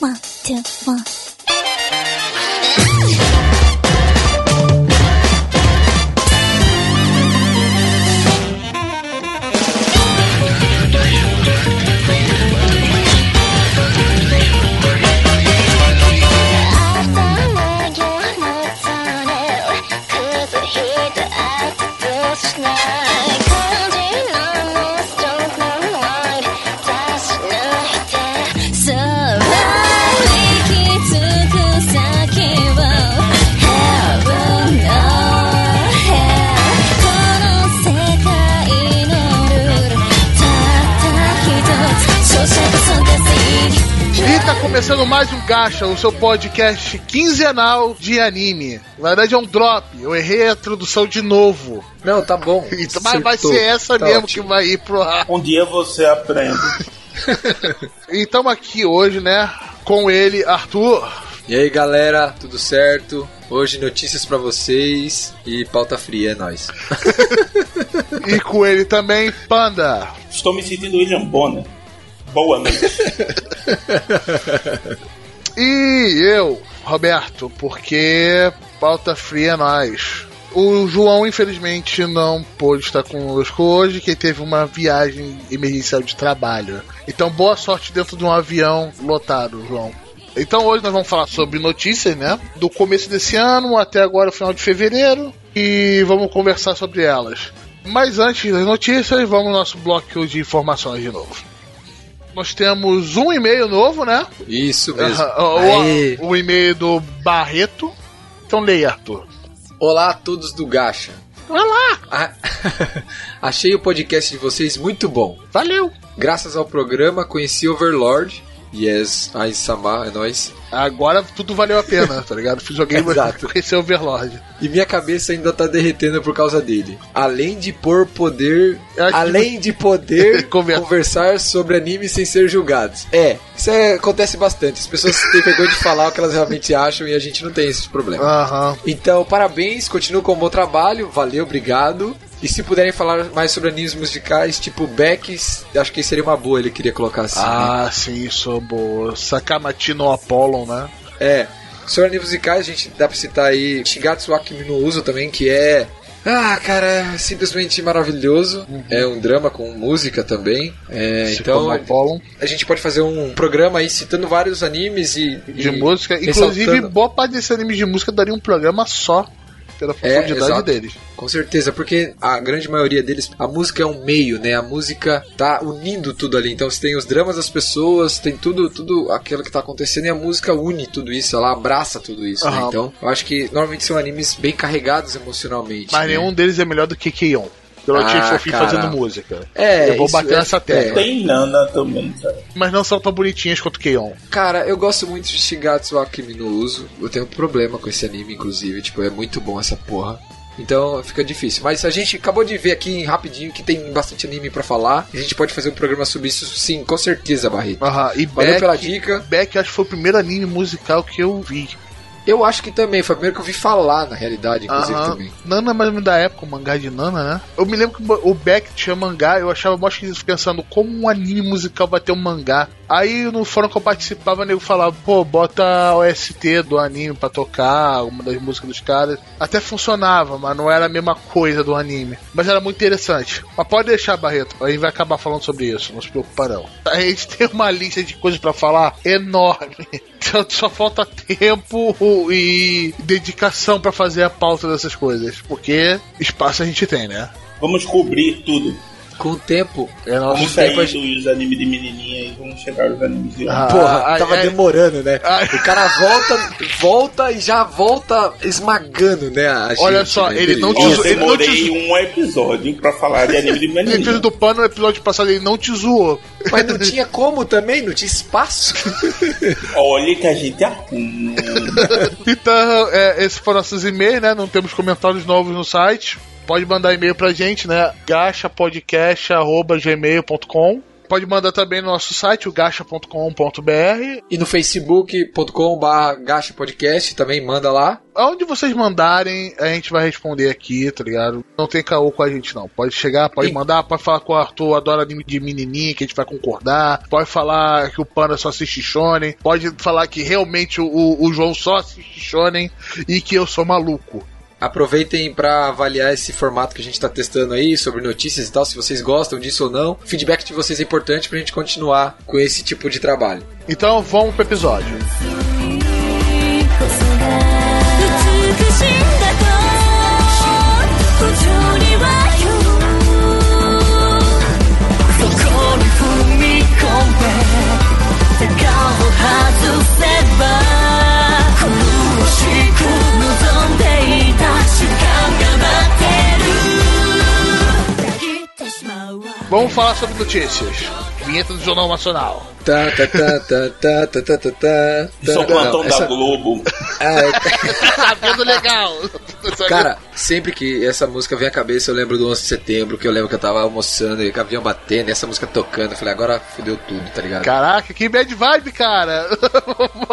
One, two, one. Começando mais um Gacha, o seu podcast quinzenal de anime. Na verdade é um drop, eu errei a tradução de novo. Não, tá bom. Então, mas vai ser essa Tá mesmo ótimo. que vai ir pro ar. Um dia você aprende. E estamos aqui hoje, né, com ele, Arthur. E aí, galera, tudo certo? Hoje notícias pra vocês e pauta fria, é nóis. E com ele também, Panda. Estou me sentindo William Bonner. Boa noite. E eu, Roberto, porque pauta fria é nós. O João, infelizmente, não pôde estar conosco hoje, que teve uma viagem emergencial de trabalho. Então, boa sorte dentro de um avião lotado, João. Então, hoje nós vamos falar sobre notícias, né? Do começo desse ano até agora, o final de fevereiro. E vamos conversar sobre elas. Mas antes das notícias, vamos ao nosso bloco de informações de novo. Nós temos um e-mail novo, né? Isso mesmo. O, o e-mail do Barreto. Então leia, Arthur. Olá a todos do Gacha. Olá! Achei o podcast de vocês muito bom. Valeu! Graças ao programa conheci Overlord. Yes, ai Sama, é nóis. Agora tudo valeu a pena, tá ligado? Fiz Exato. conhecer o Overlord. E minha cabeça ainda tá derretendo por causa dele. Além de por poder. Eu acho que- Além de poder Conversa. conversar sobre animes sem ser julgados. É, isso é- acontece bastante. As pessoas têm vergonha de falar o que elas realmente acham e a gente não tem esse problema. Aham. Então, parabéns, continuo com o bom trabalho, valeu, obrigado. E se puderem falar mais sobre animes musicais, tipo Beck, acho que seria uma boa, ele queria colocar assim. né? Ah, sim, isso é boa. Sakamati no Apollo, né? É. Sobre animes musicais, a gente dá pra citar aí Shigatsu Akimi no Uso também, que é. Ah, cara, é simplesmente maravilhoso. É um drama com música também. É, então, Como Apollo. a gente pode fazer um programa aí citando vários animes e. De e música. Inclusive, boa parte desse anime de música daria um programa só. Pela profundidade É, deles. Com certeza, porque a grande maioria deles, a música é um meio, né? A música tá unindo tudo ali. Então você tem os dramas das pessoas, tem tudo, tudo aquilo que tá acontecendo e a música une tudo isso, ela abraça tudo isso, né? Aham. Então, eu acho que normalmente são animes bem carregados emocionalmente. Mas né? nenhum deles é melhor do que Keion. Pelo Ah, ah, fofinho cara. fazendo música. É, Eu vou isso bater é- nessa tecla. Tem Nana também, cara. Mas não são tão bonitinhas quanto Keion. Cara, eu gosto muito de Shigatsu Akimi no Uso. Eu tenho um problema com esse anime, inclusive. Tipo, é muito bom essa porra. Então fica difícil. Mas a gente acabou de ver aqui rapidinho que tem bastante anime pra falar. A gente pode fazer um programa sobre isso, sim, com certeza, Barreto. Aham. E Valeu Beck, pela dica. Beck acho que foi o primeiro anime musical que eu vi. Eu acho que também, foi o primeiro que eu vi falar, na realidade, inclusive Aham. também. Nana é mais ou menos da época, o mangá de Nana, né? Eu me lembro que o Beck tinha mangá, eu achava mó esquisito pensando como um anime musical vai ter um mangá. Aí no fórum que eu participava, o nego falava, pô, bota a OST do anime pra tocar, uma das músicas dos caras. Até funcionava, mas não era a mesma coisa do anime. Mas era muito interessante. Mas pode deixar, Barreto, a gente vai acabar falando sobre isso, não se preocupa não. A gente tem uma lista de coisas pra falar enorme. Então só falta tempo e dedicação pra fazer a pauta dessas coisas. Porque espaço a gente tem, né? Vamos cobrir tudo. Com o tempo, É nosso Vamos sair tempo a dos animes de menininha e vamos chegar aos animes de. Ah, porra, ah, tava é- demorando, né? Ah. O cara volta, volta e já volta esmagando, né? a Olha gente, só, né? ele não. Eu te- ele não demorei um episódio pra falar de anime de menininha. do pano, no episódio passado ele não te zoou. Mas não tinha como também, não tinha espaço. Olha que a gente arruma. Então, é, esses foram nossos e-mails, né? Não temos comentários novos no site. Pode mandar e-mail pra gente, né? gachapodcast.gmail.com pode mandar também no nosso site, o gacha.com.br. E no facebook.com.br gacha podcast também manda lá. Aonde vocês mandarem, a gente vai responder aqui, tá ligado? Não tem caô com a gente, não. Pode chegar, pode Sim. mandar, pode falar com o Arthur, adora anime de menininha, que a gente vai concordar. Pode falar que o Panda só assiste Shonen. Pode falar que realmente o, o João só assiste Shonen e que eu sou maluco. Aproveitem para avaliar esse formato que a gente está testando aí sobre notícias e tal, se vocês gostam disso ou não. O feedback de vocês é importante para a gente continuar com esse tipo de trabalho. Então vamos pro episódio. 美 Vamos falar sobre notícias. Vinheta do Jornal Nacional. Tá, tá, tá, tá, tá, tá, tá, tá, tá. Isso é o Não, plantão essa- da Globo. Ah, é- Sabendo legal. Cara, sempre que essa música vem à cabeça, eu lembro do 11 de setembro, que eu lembro que eu tava almoçando e o avião batendo e essa música tocando. Eu falei, agora fudeu tudo, tá ligado? Caraca, que bad vibe, cara.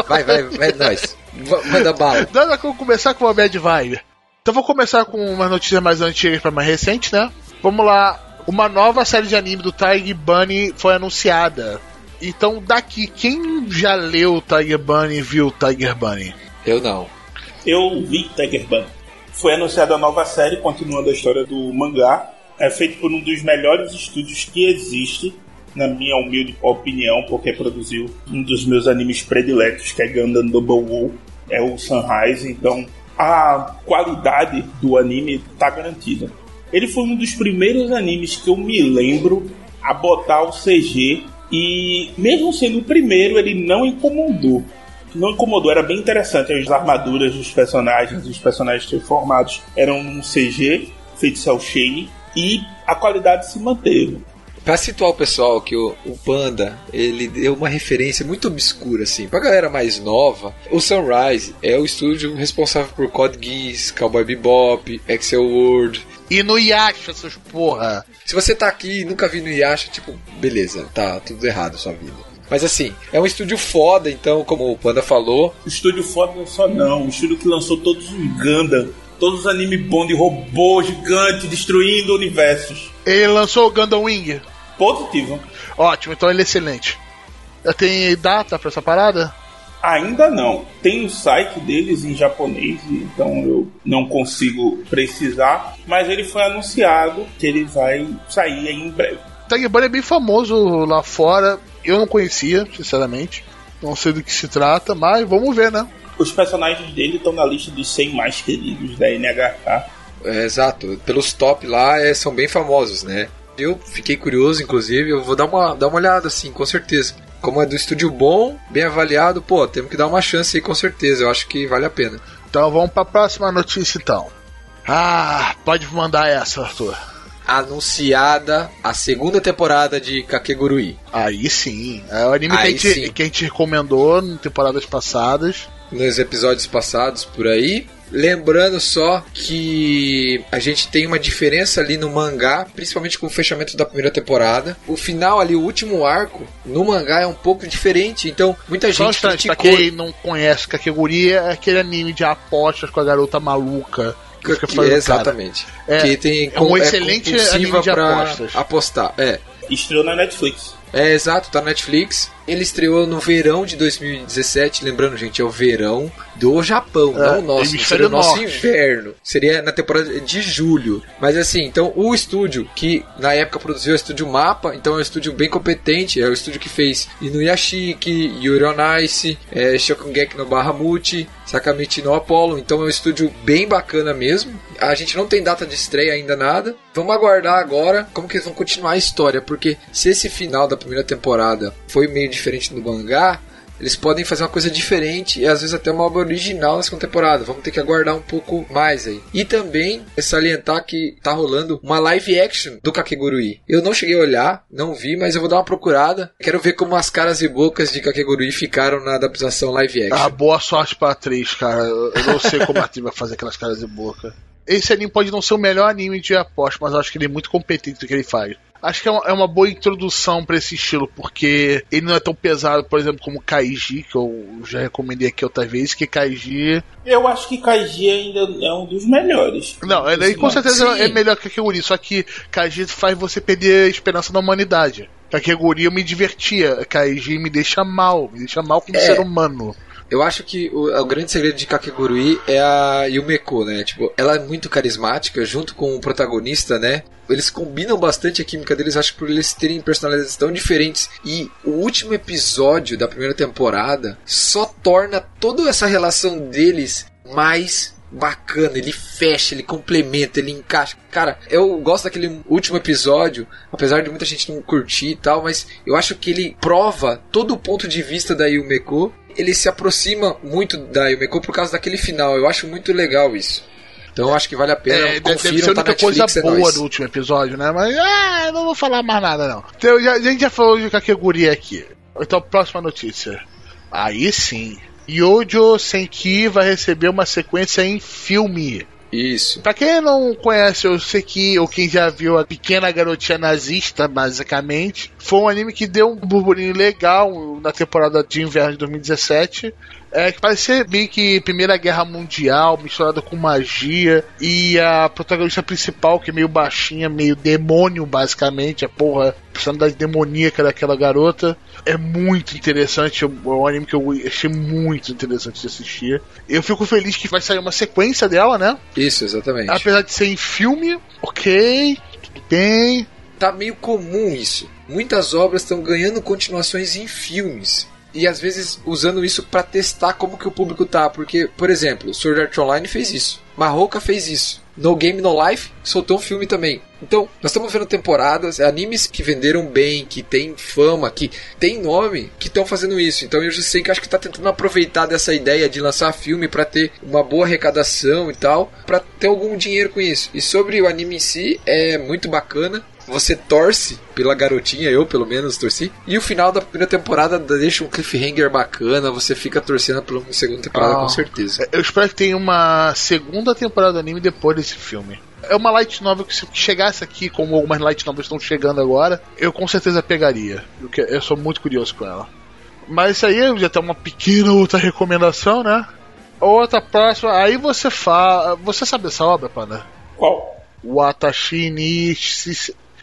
Vai, vai, vai, nós. Va- Manda bala. Nada como começar com uma bad vibe. Então vou começar com umas notícias mais antigas para mais recentes, né? Vamos lá. Uma nova série de anime do Tiger Bunny foi anunciada. Então, daqui, quem já leu Tiger Bunny e viu Tiger Bunny? Eu não. Eu vi Tiger Bunny. Foi anunciada a nova série, continuando a história do mangá. É feito por um dos melhores estúdios que existe, na minha humilde opinião, porque produziu um dos meus animes prediletos, que é Gundam Double Wool. É o Sunrise, então a qualidade do anime tá garantida. Ele foi um dos primeiros animes que eu me lembro a botar o CG e mesmo sendo o primeiro, ele não incomodou não incomodou, era bem interessante. As armaduras dos personagens, os personagens transformados eram num CG feito cel shading e a qualidade se manteve. Pra situar o pessoal que o, o Panda, ele deu uma referência muito obscura, assim. Pra galera mais nova, o Sunrise é o estúdio responsável por Code Geass, Cowboy Bebop, Excel World. E no Yasha, seus porra. Se você tá aqui e nunca viu no Yasha, tipo, beleza, tá tudo errado na sua vida. Mas assim, é um estúdio foda, então, como o Panda falou, O estúdio foda só não, o estúdio que lançou todos os Gundam, todos os anime bons de robô gigante destruindo universos. Ele lançou o Gundam Wing. Positivo. Ótimo, então ele é excelente. Já tem data pra essa parada? Ainda não. Tem o site deles em japonês, então eu não consigo precisar. Mas ele foi anunciado que ele vai sair aí em breve. Bunny é bem famoso lá fora. Eu não conhecia, sinceramente. Não sei do que se trata, mas vamos ver, né? Os personagens dele estão na lista dos 100 mais queridos da NHK. é, exato, pelos top lá é, são bem famosos, né? Eu fiquei curioso, inclusive, eu vou dar uma, dar uma olhada, assim, com certeza. Como é do estúdio bom, bem avaliado, pô, temos que dar uma chance aí, com certeza. Eu acho que vale a pena. Então vamos pra próxima notícia então. Ah, pode mandar essa, Arthur. Anunciada a segunda temporada de Kakegurui. Aí sim. É o anime que a, gente, que a gente recomendou em temporadas passadas. nos episódios passados por aí. Lembrando só que a gente tem uma diferença ali no mangá, principalmente com o fechamento da primeira temporada. O final ali, o último arco, no mangá é um pouco diferente. Então, muita Só um gente instante, pra criticou. quem não conhece Kakeguri, é aquele anime de apostas com a garota maluca. Que Que- cara. exatamente. É, que tem é um com- excelente anime de pra apostas. apostar. É. Estreou na Netflix. É, exato, tá na Netflix. Ele estreou no verão de 2017. Lembrando, gente, é o verão do Japão, É, não o nosso. hemisfério Seria o nosso inverno. Seria na temporada de julho. Mas assim, então o estúdio que na época produziu é o estúdio Mapa, então é um estúdio bem competente. É o estúdio que fez Inuyashiki, Yuri on Ice, é, Shokugeki no Bahamut, Sakamichi no Apollo. Então é um estúdio bem bacana mesmo. A gente não tem data de estreia ainda nada. Vamos aguardar agora como que eles vão continuar a história, porque se esse final da primeira temporada foi meio diferente do mangá, eles podem fazer uma coisa diferente e às vezes até uma obra original na segunda temporada. Vamos ter que aguardar um pouco mais aí. E também é salientar que tá rolando uma live action do Kakegurui. Eu não cheguei a olhar, não vi, mas eu vou dar uma procurada. Quero ver como as caras e bocas de Kakegurui ficaram na adaptação live action. Ah, boa sorte pra atriz, cara. Eu não sei como a atriz vai fazer aquelas caras de boca. Esse anime pode não ser o melhor anime de aposta, mas eu acho que ele é muito competente no que ele faz. Acho que é uma, é boa introdução pra esse estilo, porque ele não é tão pesado, por exemplo, como Kaiji, que eu já recomendei aqui outra vez, que Kaiji. Eu acho que Kaiji ainda é um dos melhores. Não, ele com certeza Sim. é melhor que Kakeguri, só que Kaiji faz você perder a esperança na humanidade. Kakeguri eu me divertia, Kaiji me deixa mal, me deixa mal como É. ser humano. Eu acho que o, o grande segredo de Kakegurui é a Yumeko, né? Tipo, ela é muito carismática, junto com o protagonista, né? Eles combinam bastante a química deles, acho que por eles terem personalidades tão diferentes. E o último episódio da primeira temporada só torna toda essa relação deles mais bacana, ele fecha, ele complementa, ele encaixa. Cara, eu gosto daquele último episódio, apesar de muita gente não curtir e tal, mas eu acho que ele prova todo o ponto de vista da Yumeko. Ele se aproxima muito da Yumeko por causa daquele final. Eu acho muito legal isso. Então eu acho que vale a pena. É, Confiram, tá única coisa Netflix, é boa nóis. do último episódio, né? Mas, ah, não vou falar mais nada, não. Então, já- a gente já falou de Kakeguri aqui. Então, próxima notícia. Aí sim. Yojo Senki vai receber uma sequência em filme. Isso. Pra quem não conhece o Seki, ou quem já viu a pequena garotinha nazista, basicamente, foi um anime que deu um burburinho legal na temporada de inverno de 2017. É, que parece ser meio que Primeira Guerra Mundial, misturada com magia, e a protagonista principal, que é meio baixinha, meio demônio, basicamente, a porra, personalidade demoníaca daquela garota. É muito interessante, é um anime que eu achei muito interessante de assistir. Eu fico feliz que vai sair uma sequência dela, né? Isso, exatamente. Apesar de ser em filme, ok, tudo bem. tá meio comum isso. Muitas obras estão ganhando continuações em filmes. E às vezes usando isso pra testar como que o público tá. Porque, por exemplo, Sword Art Online fez isso. Marroca fez isso. No Game No Life soltou um filme também. Então, nós estamos vendo temporadas, animes que venderam bem, que tem fama, que tem nome, que estão fazendo isso. Então eu já sei que acho que tá tentando aproveitar dessa ideia de lançar filme pra ter uma boa arrecadação e tal, pra ter algum dinheiro com isso. E sobre o anime em si, é muito bacana. Você torce pela garotinha, eu pelo menos torci. E o final da primeira temporada deixa um cliffhanger bacana, você fica torcendo pela segunda temporada Ah. com certeza. Eu espero que tenha uma segunda temporada do anime depois desse filme. É uma light novel que se chegasse aqui, como algumas light novels estão chegando agora, eu com certeza pegaria. Porque eu sou muito curioso com ela. Mas isso aí já tem uma pequena outra recomendação, né? Outra próxima, aí você fala. Você sabe essa obra, Panda? Qual? Watashi ni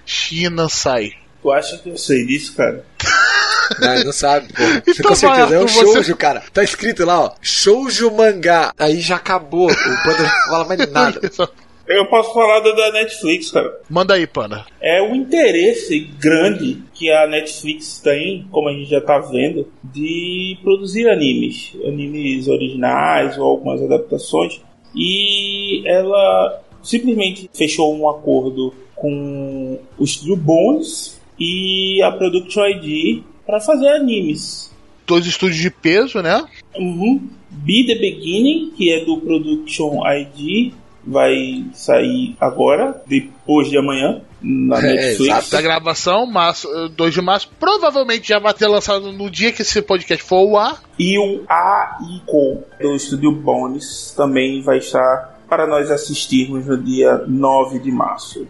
Shi- Shinansai. Tu acha que eu sei disso, cara? Não, ele não sabe, pô. Então com certeza, é um você- shoujo, cara. Tá escrito lá, ó. Shoujo mangá. Aí já acabou. O Panda não fala mais nada. Eu posso falar da, da Netflix, cara. Manda aí, Panda. É o interesse grande que a Netflix tem, como a gente já tá vendo, de produzir animes. Animes originais ou algumas adaptações. E ela simplesmente fechou um acordo com o Studio Bones e a Production ID para fazer animes. Dois estúdios de peso, né? Uhum. Be the Beginning, que é do Production ID, vai sair agora, depois de amanhã, na É, Netflix. exato. Da gravação, março, eh, 2 de março. Provavelmente já vai ter lançado no dia que esse podcast for ao ar. E o AICO do Estúdio Bones também vai estar para nós assistirmos no dia 9 de março.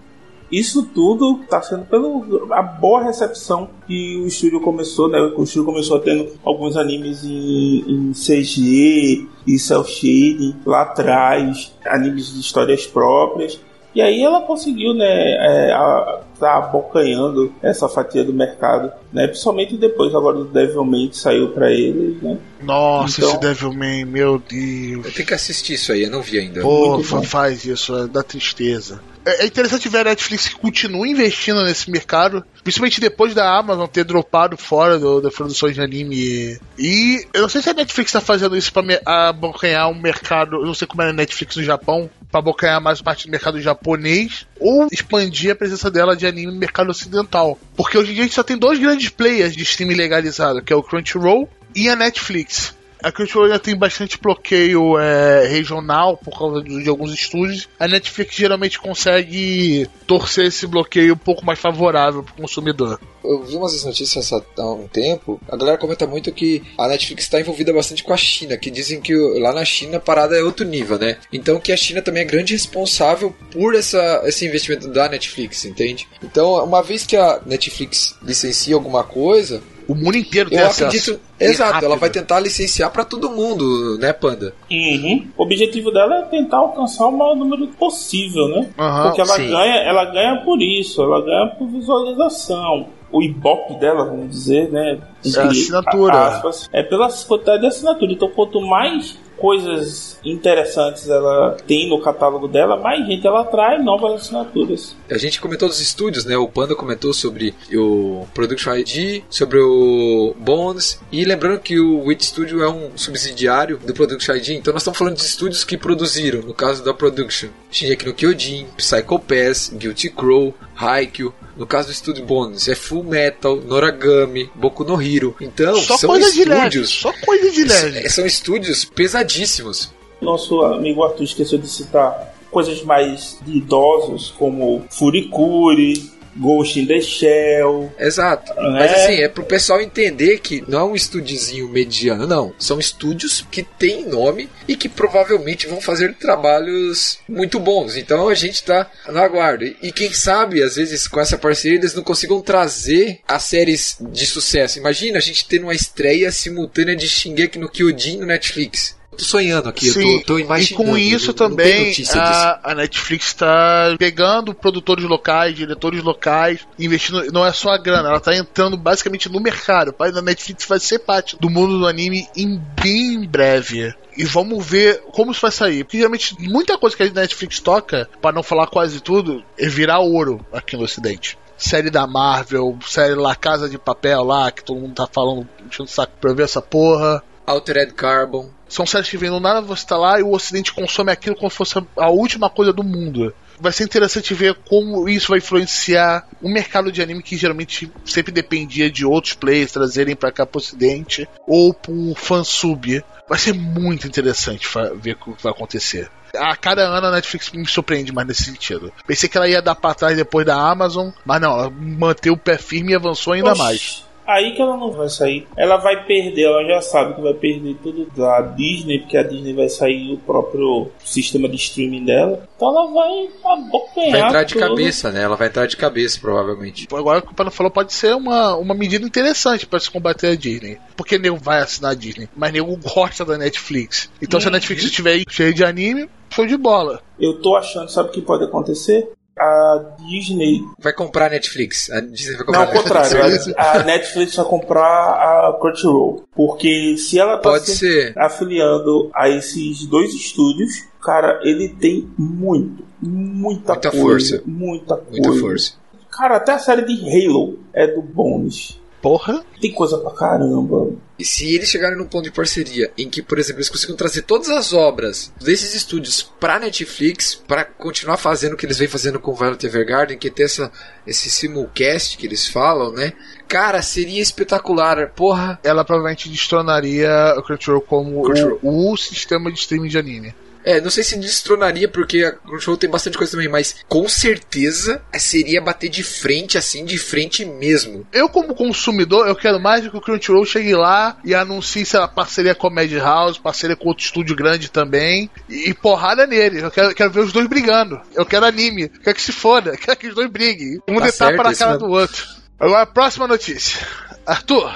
Isso tudo está sendo pela boa recepção que o estúdio começou, né? O estúdio começou tendo alguns animes em, em CG e cel shading lá atrás, animes de histórias próprias. E aí ela conseguiu, né, é, a, tá abocanhando essa fatia do mercado, né? Principalmente depois agora do Devilman que saiu para eles, né? Nossa, Então- esse Devilman, meu Deus. Eu tenho que assistir isso aí, eu não vi ainda. Pô, faz isso, é, dá tristeza. É é interessante ver a Netflix que continua investindo nesse mercado, principalmente depois da Amazon ter dropado fora do, da produção de anime. E eu não sei se a Netflix tá fazendo isso me- abocanhar um mercado, eu não sei como é a Netflix no Japão, pra abocanhar mais parte do mercado japonês, ou expandir a presença dela de anime no mercado ocidental. Porque hoje em dia a gente só tem dois grandes players de streaming legalizado, que é o Crunchyroll e a Netflix. A Crunchyroll ainda tem bastante bloqueio é, regional por causa de, de alguns estúdios. A Netflix geralmente consegue torcer esse bloqueio um pouco mais favorável para o consumidor. Eu vi umas notícias há um tempo. A galera comenta muito que a Netflix está envolvida bastante com a China, que dizem que lá na China a parada é outro nível, né? Então que a China também é grande responsável por essa, esse investimento da Netflix, entende? Então, uma vez que a Netflix licencia alguma coisa, O mundo inteiro tem eu acesso. acredito. E Exato, ela vai tentar licenciar para todo mundo, né, Panda? Uhum. O objetivo dela é tentar alcançar o maior número possível, né? Aham, Porque ela sim. ganha, ela ganha por isso, ela ganha por visualização. O Ibope dela, vamos dizer, né? É a assinatura. aspas, é pela quantidade de assinatura. Então, quanto mais coisas interessantes ela tem no catálogo dela, mais gente ela atrai novas assinaturas. A gente comentou dos estúdios, né? O Panda comentou sobre o Production ID, sobre o Bones, e lembrando que o Wit Studio é um subsidiário do Production ID, então nós estamos falando de estúdios que produziram, no caso da Production, Shingeki no Kyojin, Psycho Pass, Guilty Crow, Haikyuu, no caso do estúdio Bones, é Full Metal, Noragami, Boku no Hero. Então, Só são coisa de leve. estúdios, Só coisa de leve. são estúdios pesadíssimos. Nosso amigo Arthur esqueceu de citar coisas mais de idosos, como Furikuri, Ghost in the Shell. Exato. É. Mas assim, é pro pessoal entender que não é um estúdiozinho mediano, não. São estúdios que têm nome e que provavelmente vão fazer trabalhos muito bons. Então a gente tá no aguardo. E quem sabe, às vezes, com essa parceria, eles não consigam trazer as séries de sucesso. Imagina a gente tendo uma estreia simultânea de Shingeki no Kyojin no Netflix. Eu tô sonhando aqui, eu tô, tô e imaginando. com isso tem também a, a Netflix está pegando produtores locais, diretores locais, investindo. Não é só a grana, ela está entrando basicamente no mercado. O pai da Netflix vai ser parte do mundo do anime em bem breve. E vamos ver como isso vai sair. Porque geralmente muita coisa que a Netflix toca, para não falar quase tudo, é virar ouro aqui no Ocidente. Série da Marvel, série La Casa de Papel lá, que todo mundo tá falando, enchendo o saco pra eu ver essa porra. Altered Carbon. São séries que vêm do nada, você tá lá e o Ocidente consome aquilo como se fosse a última coisa do mundo. Vai ser interessante ver como isso vai influenciar um mercado de anime que geralmente sempre dependia de outros players trazerem pra cá pro Ocidente ou por fansub. Vai ser muito interessante ver o que vai acontecer. A cada ano a Netflix me surpreende mais nesse sentido. Pensei que ela ia dar pra trás depois da Amazon, mas não, ela manteve o pé firme e avançou ainda Oxi, mais. Aí que ela não vai sair. Ela vai perder, ela já sabe que vai perder tudo da Disney, porque a Disney vai sair o próprio sistema de streaming dela. Então ela vai abocanhar Vai entrar de tudo. cabeça, né? Ela vai entrar de cabeça, provavelmente. Agora o que o Pano falou pode ser uma, uma medida interessante para se combater a Disney. Porque nego vai assinar a Disney, mas nego gosta da Netflix. Então se a Uhum. Netflix estiver aí cheia de anime, show de bola. Eu tô achando, sabe o que pode acontecer? A Disney. Vai comprar a Netflix. A Disney vai Não, comprar ao a Netflix. contrário. A, a Netflix vai comprar a Crunchyroll. Porque se ela tá Pode se ser. afiliando a esses dois estúdios, cara, ele tem muito, muita, Muita coisa. força. Muita coisa. Muita força. Cara, até a série de Halo é do Bones. Porra. Tem coisa pra caramba. E se eles chegarem num ponto de parceria em que, por exemplo, eles consigam trazer todas as obras desses estúdios pra Netflix, pra continuar fazendo o que eles vêm fazendo com Violet Evergarden, que tem essa, esse simulcast que eles falam, né? Cara, seria espetacular. Porra, Ela provavelmente destronaria o Crunchyroll como Crunchyroll. O, o sistema de streaming de anime. É, não sei se destronaria, porque a Crunchyroll tem bastante coisa também, mas com certeza seria bater de frente, assim, de frente mesmo. Eu, como consumidor, eu quero mais que o Crunchyroll chegue lá e anuncie, sei lá, parceria com a Madhouse, parceria com outro estúdio grande também, e, e porrada neles. Eu quero, quero ver os dois brigando. Eu quero anime. Eu quero que se foda. Eu quero que os dois briguem. Um Tá certo, na isso cara mesmo. do outro. Agora, próxima notícia. Arthur,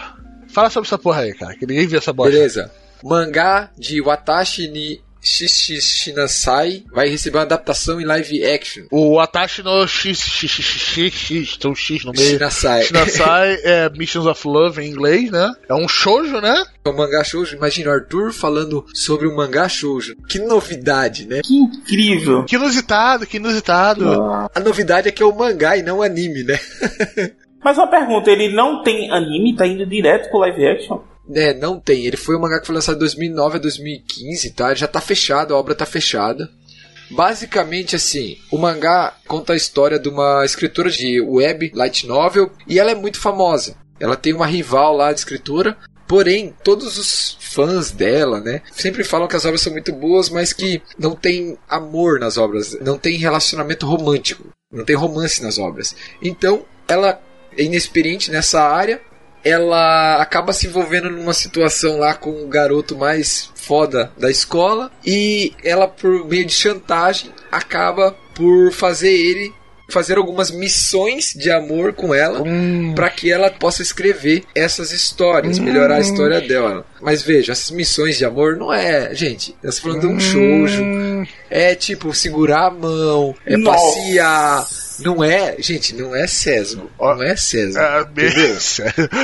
fala sobre essa porra aí, cara, que ninguém viu essa bosta. Beleza. Mangá de Watashi ni Shishinasai vai receber uma adaptação em live action. O Atashi no X, X, X, X, X, tem um X no meio. Shinasai. Shinasai é Missions of Love em inglês, né? É um shoujo, né? É um mangá shoujo. Imagina o Arthur falando sobre um mangá shoujo. Que novidade, né? Que incrível. Que inusitado, que inusitado. A novidade é que é o mangá e não o anime, né? Mas uma pergunta, ele não tem anime, tá indo direto pro live action? É, não tem. Ele foi um mangá que foi lançado de 2009 a 2015, tá? Já tá fechado, a obra tá fechada. Basicamente assim, o mangá conta a história de uma escritora de web light novel e ela é muito famosa. Ela tem uma rival lá de escritora Porém, todos os fãs dela, né, sempre falam que as obras são muito boas, mas que não tem amor nas obras, não tem relacionamento romântico, não tem romance nas obras. Então, ela é inexperiente nessa área, ela acaba se envolvendo numa situação lá com o garoto mais foda da escola e ela por meio de chantagem acaba por fazer ele fazer algumas missões de amor com ela Hum. para que ela possa escrever essas histórias, melhorar a história dela. Mas veja, essas missões de amor não é, gente, nós falando de um shoujo, Hum, é tipo segurar a mão, é Nossa. passear, não é, gente, não é sesgo, não é sesgo. é, entendeu?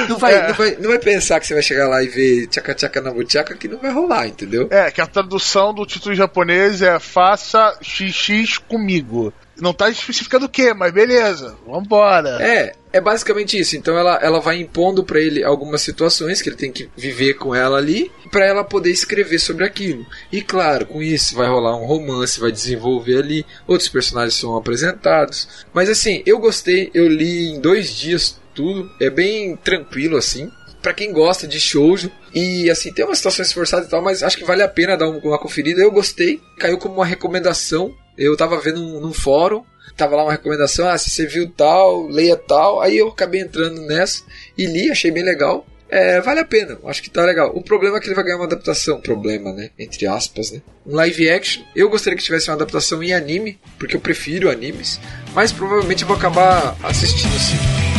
Não vai, É. não, vai, não vai pensar que você vai chegar lá e ver tchaca tchaca na buchaca que não vai rolar, entendeu? É, que a tradução do título em japonês é Faça XX comigo. Não tá especificando o que, mas beleza, vambora. É, é basicamente isso. Então ela, ela vai impondo pra ele algumas situações que ele tem que viver com ela ali, pra ela poder escrever sobre aquilo. E claro, com isso vai rolar um romance, vai desenvolver ali, outros personagens são apresentados. Mas assim, eu gostei, eu li em dois dias tudo, é bem tranquilo assim. Pra quem gosta de shoujo e assim, tem umas situações forçadas e tal, mas acho que vale a pena dar um- uma conferida. Eu gostei, caiu como uma recomendação. Eu tava vendo num, num fórum, tava lá uma recomendação, ah, se você viu tal, leia tal. Aí eu acabei entrando nessa e li, achei bem legal. É, vale a pena, acho que tá legal. O problema é que ele vai ganhar uma adaptação. Problema, né? Entre aspas, né? Um live action. Eu gostaria que tivesse uma adaptação em anime, porque eu prefiro animes. Mas provavelmente eu vou acabar assistindo sim.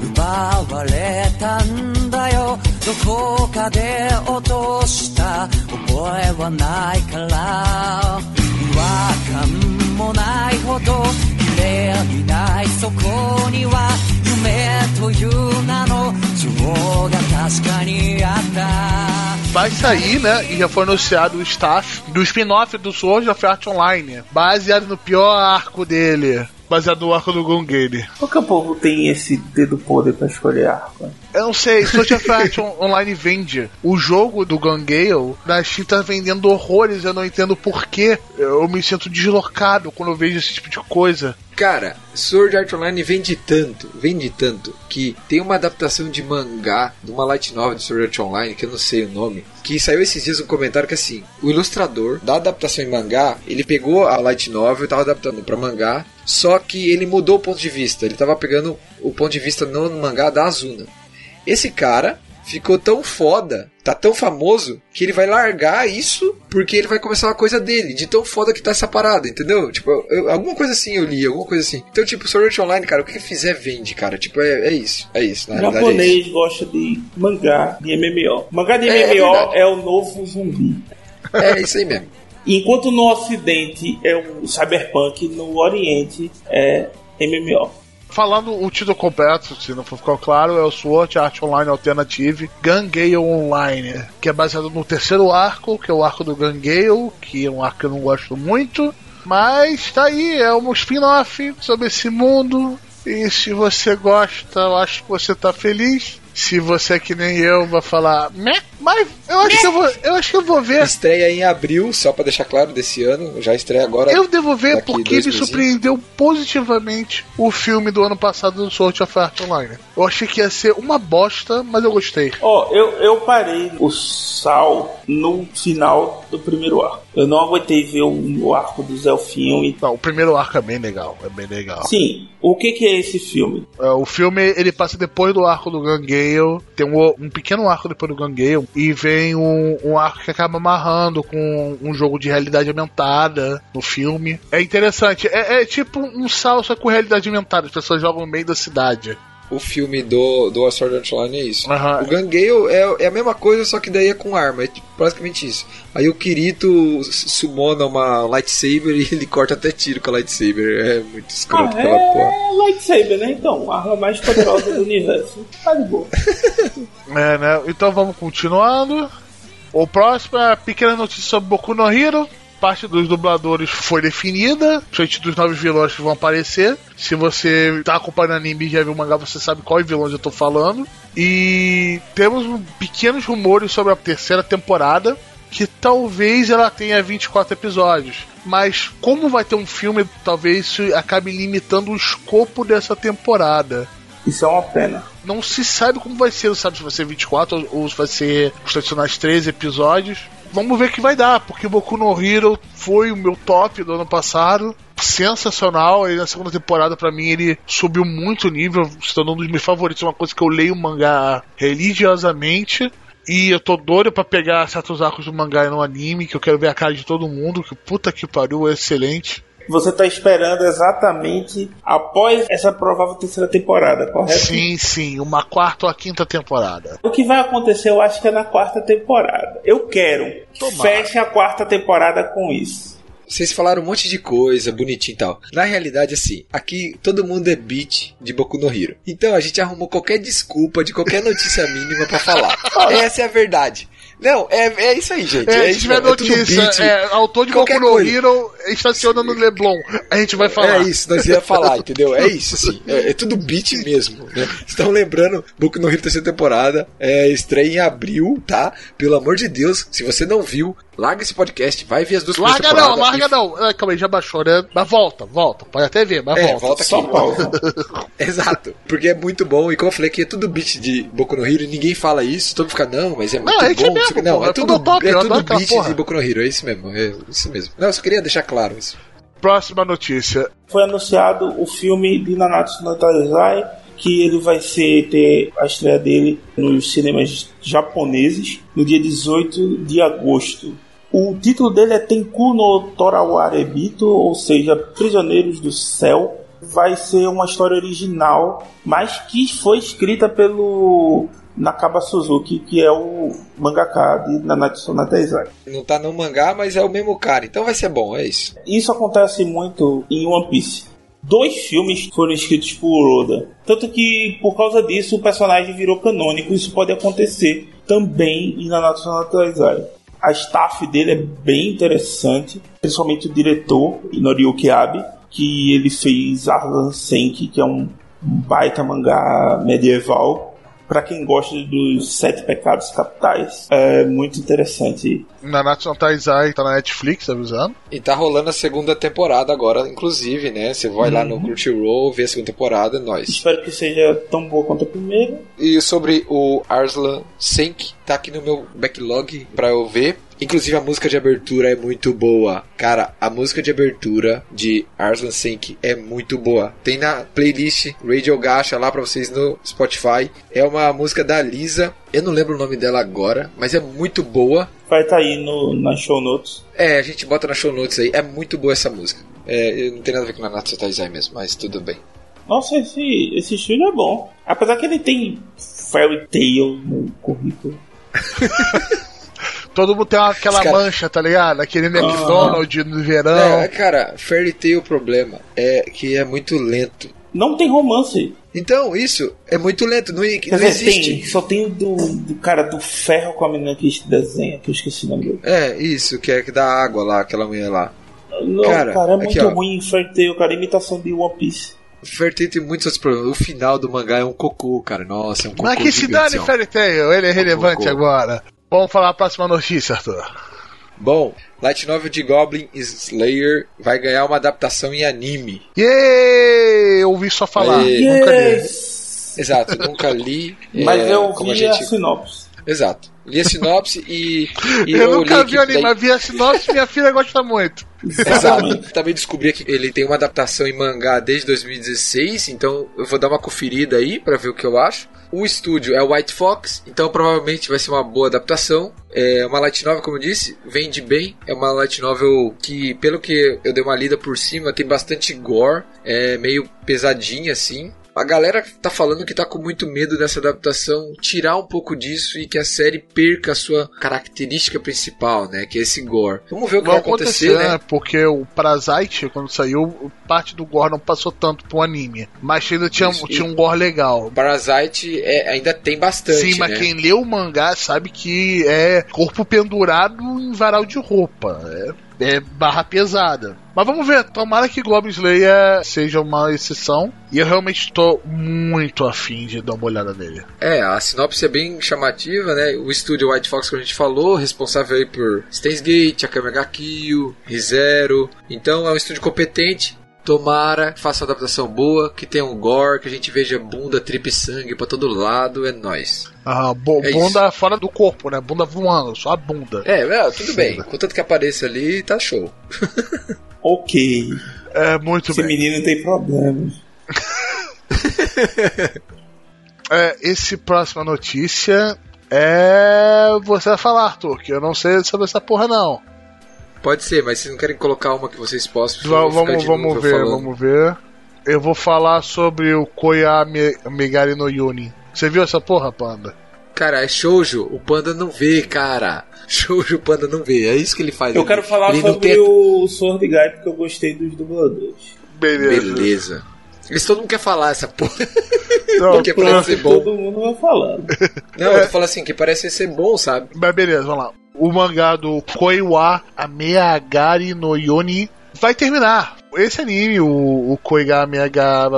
奪われたんだよどこかで落とした覚えはないから違和感もないほど綺麗にないそこには夢という名の像が確かにあった Vai sair, né? E já foi anunciado o staff do spin-off do Sword of Art Online, baseado no pior arco dele. Baseado no arco do Gongale. Por que o povo tem esse dedo podre pra escolher arco? Eu não sei, Sword Art On- Online vende. O jogo do Gangale na Steam tá vendendo horrores, eu não entendo porquê. Eu me sinto deslocado quando eu vejo esse tipo de coisa. Cara, Sword Art Online vende tanto, vende tanto, que tem uma adaptação de mangá, de uma light novel de Sword Art Online, que eu não sei o nome, que saiu esses dias um comentário que assim, o ilustrador da adaptação em mangá, ele pegou a light novel e tava adaptando pra mangá, só que ele mudou o ponto de vista, ele tava pegando o ponto de vista no mangá da Azuna. Esse cara ficou tão foda, tá tão famoso, que ele vai largar isso porque ele vai começar uma coisa dele, de tão foda que tá essa parada, entendeu? Tipo, eu- alguma coisa assim eu li, alguma coisa assim. Então, tipo, Sword Online, cara, o que ele fizer vende, cara. Tipo, é, é isso, é isso, na O é isso. japonês gosta de mangá de MMO. Mangá de É, é MMO verdade. é o novo zumbi. É isso aí mesmo. Enquanto no ocidente é o cyberpunk, no oriente é MMO. Falando o título completo, se não for ficar claro, é o Sword Art Online Alternative Gangale Online, que é baseado no terceiro arco, que é o arco do Gangale, que é um arco que eu não gosto muito, mas tá aí, é um spin-off sobre esse mundo, e se você gosta, eu acho que você tá feliz. Se você é que nem eu vai falar, Meh", mas eu acho que eu vou, eu acho que eu vou ver. Estreia em abril, só pra deixar claro, desse ano. Já estreia agora. Eu devo ver porque me mesinhos. surpreendeu positivamente o filme do ano passado do Sword of Art Online. Eu achei que ia ser uma bosta, mas eu gostei. Ó, eu, eu parei o sal no final do primeiro arco. Eu não aguentei ver o, o arco do Zelfinho e. Não, o primeiro arco é bem legal, é bem legal. Sim, o que, que é esse filme? É, o filme ele passa depois do arco do Gangale, tem um, um pequeno arco depois do Gangale, e vem um, um arco que acaba amarrando com um jogo de realidade aumentada no filme. É interessante, é, é tipo um salsa com realidade aumentada, as pessoas jogam no meio da cidade. O filme do, do Sword Art Online é isso. O Gangale é, é a mesma coisa, só que daí é com arma. É tipo, basicamente isso. Aí o Kirito sumona uma lightsaber e ele corta até tiro com a lightsaber. É muito escroto Ah, aquela porra. é lightsaber, né? Então, a arma mais poderosa do universo. Tá de boa. É, né? Então vamos continuando. O próximo é a pequena notícia sobre Boku no Hero. Parte dos dubladores foi definida, frente dos novos vilões que vão aparecer. Se você tá acompanhando anime e já viu o mangá, você sabe qual vilões eu tô falando. E temos pequenos rumores sobre a terceira temporada, que talvez ela tenha 24 episódios. Mas como vai ter um filme, talvez isso acabe limitando o escopo dessa temporada. Isso é uma pena. Não se sabe como vai ser, sabe se vai ser 24 ou se vai ser os tradicionais 13 episódios. Vamos ver o que vai dar, porque Boku no Hero foi o meu top do ano passado. Sensacional, e na segunda temporada, para mim, ele subiu muito o nível, se tornou um dos meus favoritos. Uma coisa que eu leio o mangá religiosamente. E eu tô doido pra pegar certos arcos do mangá no anime, que eu quero ver a cara de todo mundo, que puta que pariu, é excelente. Você tá esperando exatamente após essa provável terceira temporada, correto? Sim, sim, uma quarta ou a quinta temporada. O que vai acontecer, eu acho que é na quarta temporada. Eu quero. Tomara. Feche a quarta temporada com isso. Vocês falaram um monte de coisa, bonitinho e tal. Na realidade, assim, aqui todo mundo é beat de Boku no Hero. Então a gente arrumou qualquer desculpa de qualquer notícia mínima pra falar. Essa é a verdade. Não, é, é isso aí, gente. É, É, se tiver é notícia, é, autor de Boku no. Hero estaciona no Leblon. A gente vai falar. É isso, nós ia falar, entendeu? É isso, assim. É, é tudo beat mesmo, né? Estão lembrando, Boku no Hero terceira temporada, é, estreia em abril, tá? Pelo amor de Deus, se você não viu, larga esse podcast, vai ver as duas primeiras Larga não, larga e- não. É, calma aí, já baixou, né? Mas volta, volta. Pode até ver, mas É, volta. volta aqui. Só pausa. Exato, porque é muito bom, e como eu falei aqui, é tudo beat de Boku no Hero, e ninguém fala isso, todo mundo fica, não, mas é muito Não, a gente bom. é mesmo, não, é é tudo, tudo top, é tudo beat porra. de Boku no Hero, é isso mesmo, é isso mesmo. Não, eu só queria deixar claro isso. Próxima notícia. Foi anunciado o filme de Nanatsu no Taizai, que ele vai ser ter a estreia dele nos cinemas japoneses no dia 18 de agosto. O título dele é Tenku no Torawarebito, ou seja, Prisioneiros do Céu. Vai ser uma história original, mas que foi escrita pelo Nakaba Suzuki, que é o mangaka de Nanatsu no Taizai. Não tá no mangá, mas é o mesmo cara, então vai ser bom, é isso. Isso acontece muito em One Piece. Dois filmes foram escritos por Oda. Tanto que, por causa disso, o personagem virou canônico. Isso pode acontecer também em Nanatsu no Taizai. A staff dele é bem interessante, principalmente o diretor, Noriyuki Abe, que ele fez Arlan Senki, que é um baita mangá medieval. Pra quem gosta dos Sete Pecados Capitais, é muito interessante Nanatsu no Taizai tá na Netflix, avisando. E tá rolando a segunda temporada agora, inclusive, né? Você vai lá Uhum. no Crunchyroll, vê a segunda temporada, é nóis. Espero que seja tão boa quanto a primeira. E sobre o Arslan Senk, tá aqui no meu backlog pra eu ver. Inclusive a música de abertura é muito boa. Cara, a música de abertura de Arslan Senk é muito boa. Tem na playlist Radio Gacha lá pra vocês no Spotify. É uma música da Lisa. Eu não lembro o nome dela agora, mas é muito boa. Vai estar aí no, nas show notes. É, a gente bota na show notes aí. É muito boa essa música. É, não tem nada a ver com Nanatsu Taizai mesmo, mas tudo bem. Nossa, esse, esse estúdio é bom. Apesar que ele tem Fairy Tail no currículo. Todo mundo tem uma- aquela cara- mancha, tá ligado? Aquele McDonald's no verão. É, cara, Fairy Tail o problema é que é muito lento. Não tem romance. Então, isso é muito lento, não, não dizer, existe. tem, só tem o do, do cara do ferro com a menina que desenha, que eu esqueci o nome dele. É, isso, que é que dá água lá, aquela mulher lá. Não, Cara, cara, é aqui, muito ó. ruim Fairy Tail, cara. Imitação de One Piece. Fairy Tail tem muitos outros problemas. O final do mangá é um cocô, cara. Nossa, é um cocô Mas que se dane. Fairy Tail, ele é relevante cocô. agora. Vamos falar a próxima notícia, Arthur. Bom, Light Novel de Goblin Slayer vai ganhar uma adaptação em anime. Yay! Eu ouvi só falar, Aê. nunca li. Yes! Exato, nunca li. Mas é, eu como vi a a, gente... sinopse. Exato. Li a sinopse e, e Eu nunca li vi o anime, daí- vi a sinopse minha filha gosta muito. Exato. Também descobri que ele tem uma adaptação em mangá desde 2016, então eu vou dar uma conferida aí pra ver o que eu acho. O estúdio é o White Fox, então provavelmente vai ser uma boa adaptação. É uma light novel, como eu disse, vende bem. É uma light novel que, pelo que eu dei uma lida por cima, tem bastante gore, é meio pesadinha assim. A galera tá falando que tá com muito medo dessa adaptação tirar um pouco disso e que a série perca a sua característica principal, né? Que é esse gore. Vamos ver o que Vai vai acontecer, acontecer, né? Porque o Parasite, quando saiu, parte do gore não passou tanto pro anime. Mas ainda tinha, Isso. tinha um gore legal. Parasite é- ainda tem bastante, Sim, mas né? quem leu o mangá sabe que é corpo pendurado em varal de roupa. É é barra pesada. Mas vamos ver, tomara que Goblin Slayer seja uma exceção. E eu realmente estou muito afim de dar uma olhada nele. É, a sinopse é bem chamativa, né? O estúdio White Fox que a gente falou, responsável aí por Steins Gate, Akame Kill, ReZero. Então é um estúdio competente. Tomara, faça uma adaptação boa, que tenha um gore, que a gente veja bunda, tripe sangue pra todo lado, é nóis. Ah, bo É bunda isso. fora do corpo, né? Bunda voando, só a bunda. É, é, tudo bem. Contanto que apareça ali, tá show. Ok. É, muito Esse bem. menino tem problema. É, esse próxima notícia é. Você vai falar, Arthur, que eu não sei sobre essa porra, não. Pode ser, mas vocês não querem colocar uma que vocês possam? Vamos vamos novo ver, falando. vamos ver. Eu vou falar sobre o Koya Me- Megari no Yuni. Você viu essa porra, Panda? Cara, é shoujo, o panda não vê, cara. Shoujo o panda não vê, é isso que ele faz. Eu ele- quero falar ele não sobre tem- o Sword Guy porque eu gostei dos dubladores. Beleza. Beleza. Eles todo mundo quer falar essa porra. Não, Porque parece ser bom. Todo mundo vai falando. Não, eu tô falando assim, que parece ser bom, sabe? Mas beleza, vamos lá. O mangá do Koiwa Ameagari no Yoni vai terminar. Esse anime, o, o Koiga Ameagari,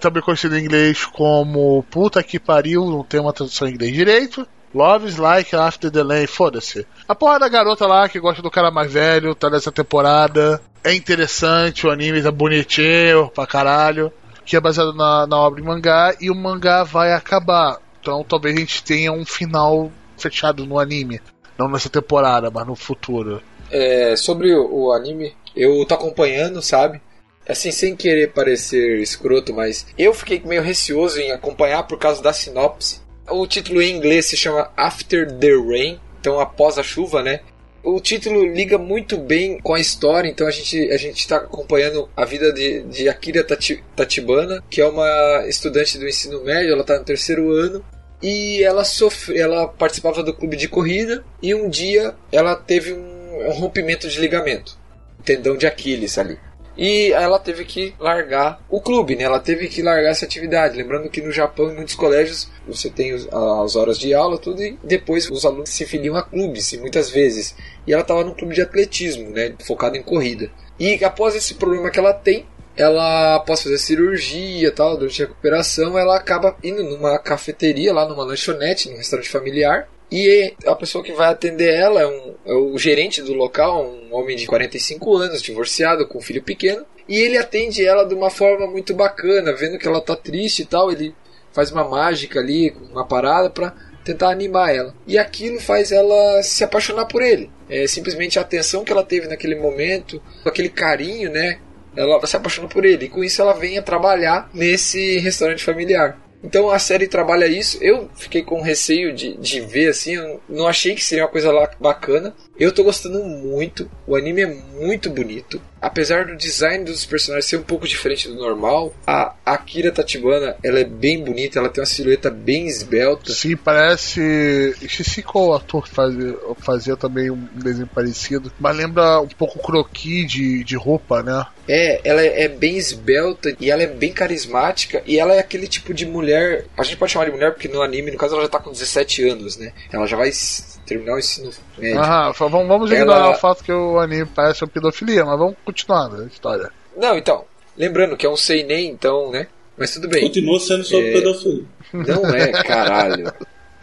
também conhecido em inglês como Puta que pariu, não tem uma tradução em inglês direito. Loves Like After the Lane, foda-se. A porra da garota lá que gosta do cara mais velho, tá nessa temporada. É interessante, o anime tá bonitinho pra caralho. Que é baseado na, na obra em mangá, e o mangá vai acabar. Então talvez a gente tenha um final fechado no anime. Não nessa temporada, mas no futuro. É, sobre o, o anime, eu tô acompanhando, sabe? Assim, sem querer parecer escroto, mas eu fiquei meio receoso em acompanhar por causa da sinopse. O título em inglês se chama After the Rain, então após a chuva, né? O título liga muito bem com a história, então a gente a gente está acompanhando a vida de, de Akira Tatibana, que é uma estudante do ensino médio, ela está no terceiro ano e ela sofre, ela participava do clube de corrida e um dia ela teve um, um rompimento de ligamento, tendão de Aquiles ali. E ela teve que largar o clube, né? Ela teve que largar essa atividade. Lembrando que no Japão, em muitos colégios, você tem as horas de aula, tudo, e depois os alunos se filiam a clubes, e muitas vezes. E ela estava num clube de atletismo, né? Focado em corrida. E após esse problema que ela tem, ela após fazer cirurgia tal, durante a recuperação, ela acaba indo numa cafeteria, lá numa lanchonete, num restaurante familiar. E a pessoa que vai atender ela é, um- é o gerente do local, um homem de 45 anos, divorciado, com um filho pequeno. E ele atende ela de uma forma muito bacana, vendo que ela tá triste e tal. Ele faz uma mágica ali, uma parada pra tentar animar ela. E aquilo faz ela se apaixonar por ele. É simplesmente a atenção que ela teve naquele momento, aquele carinho, né? Ela se apaixona por ele. E com isso ela vem a trabalhar nesse restaurante familiar. Então a série trabalha isso. Eu fiquei com receio de, de ver assim. Eu não achei que seria uma coisa lá bacana. Eu tô gostando muito. O anime é muito bonito. Apesar do design dos personagens ser um pouco diferente do normal, a Akira Tatibana ela é bem bonita. Ela tem uma silhueta bem esbelta. Sim, parece. Esqueci qual ator que fazia, fazia também um desenho parecido. Mas lembra um pouco o croquis de, de roupa, né? É, ela é é bem esbelta e ela é bem carismática e ela é aquele tipo de mulher. A gente pode chamar de mulher porque no anime, no caso, ela já tá com 17 anos, né? Ela já vai terminar o ensino médio. Aham, vamos, vamos Ela- ignorar o fato que o anime parece uma pedofilia, mas vamos continuar a história. Não, então, lembrando que é um seinen, então, né? Mas tudo bem. Continua sendo sobre É. pedofilia. Não é, caralho.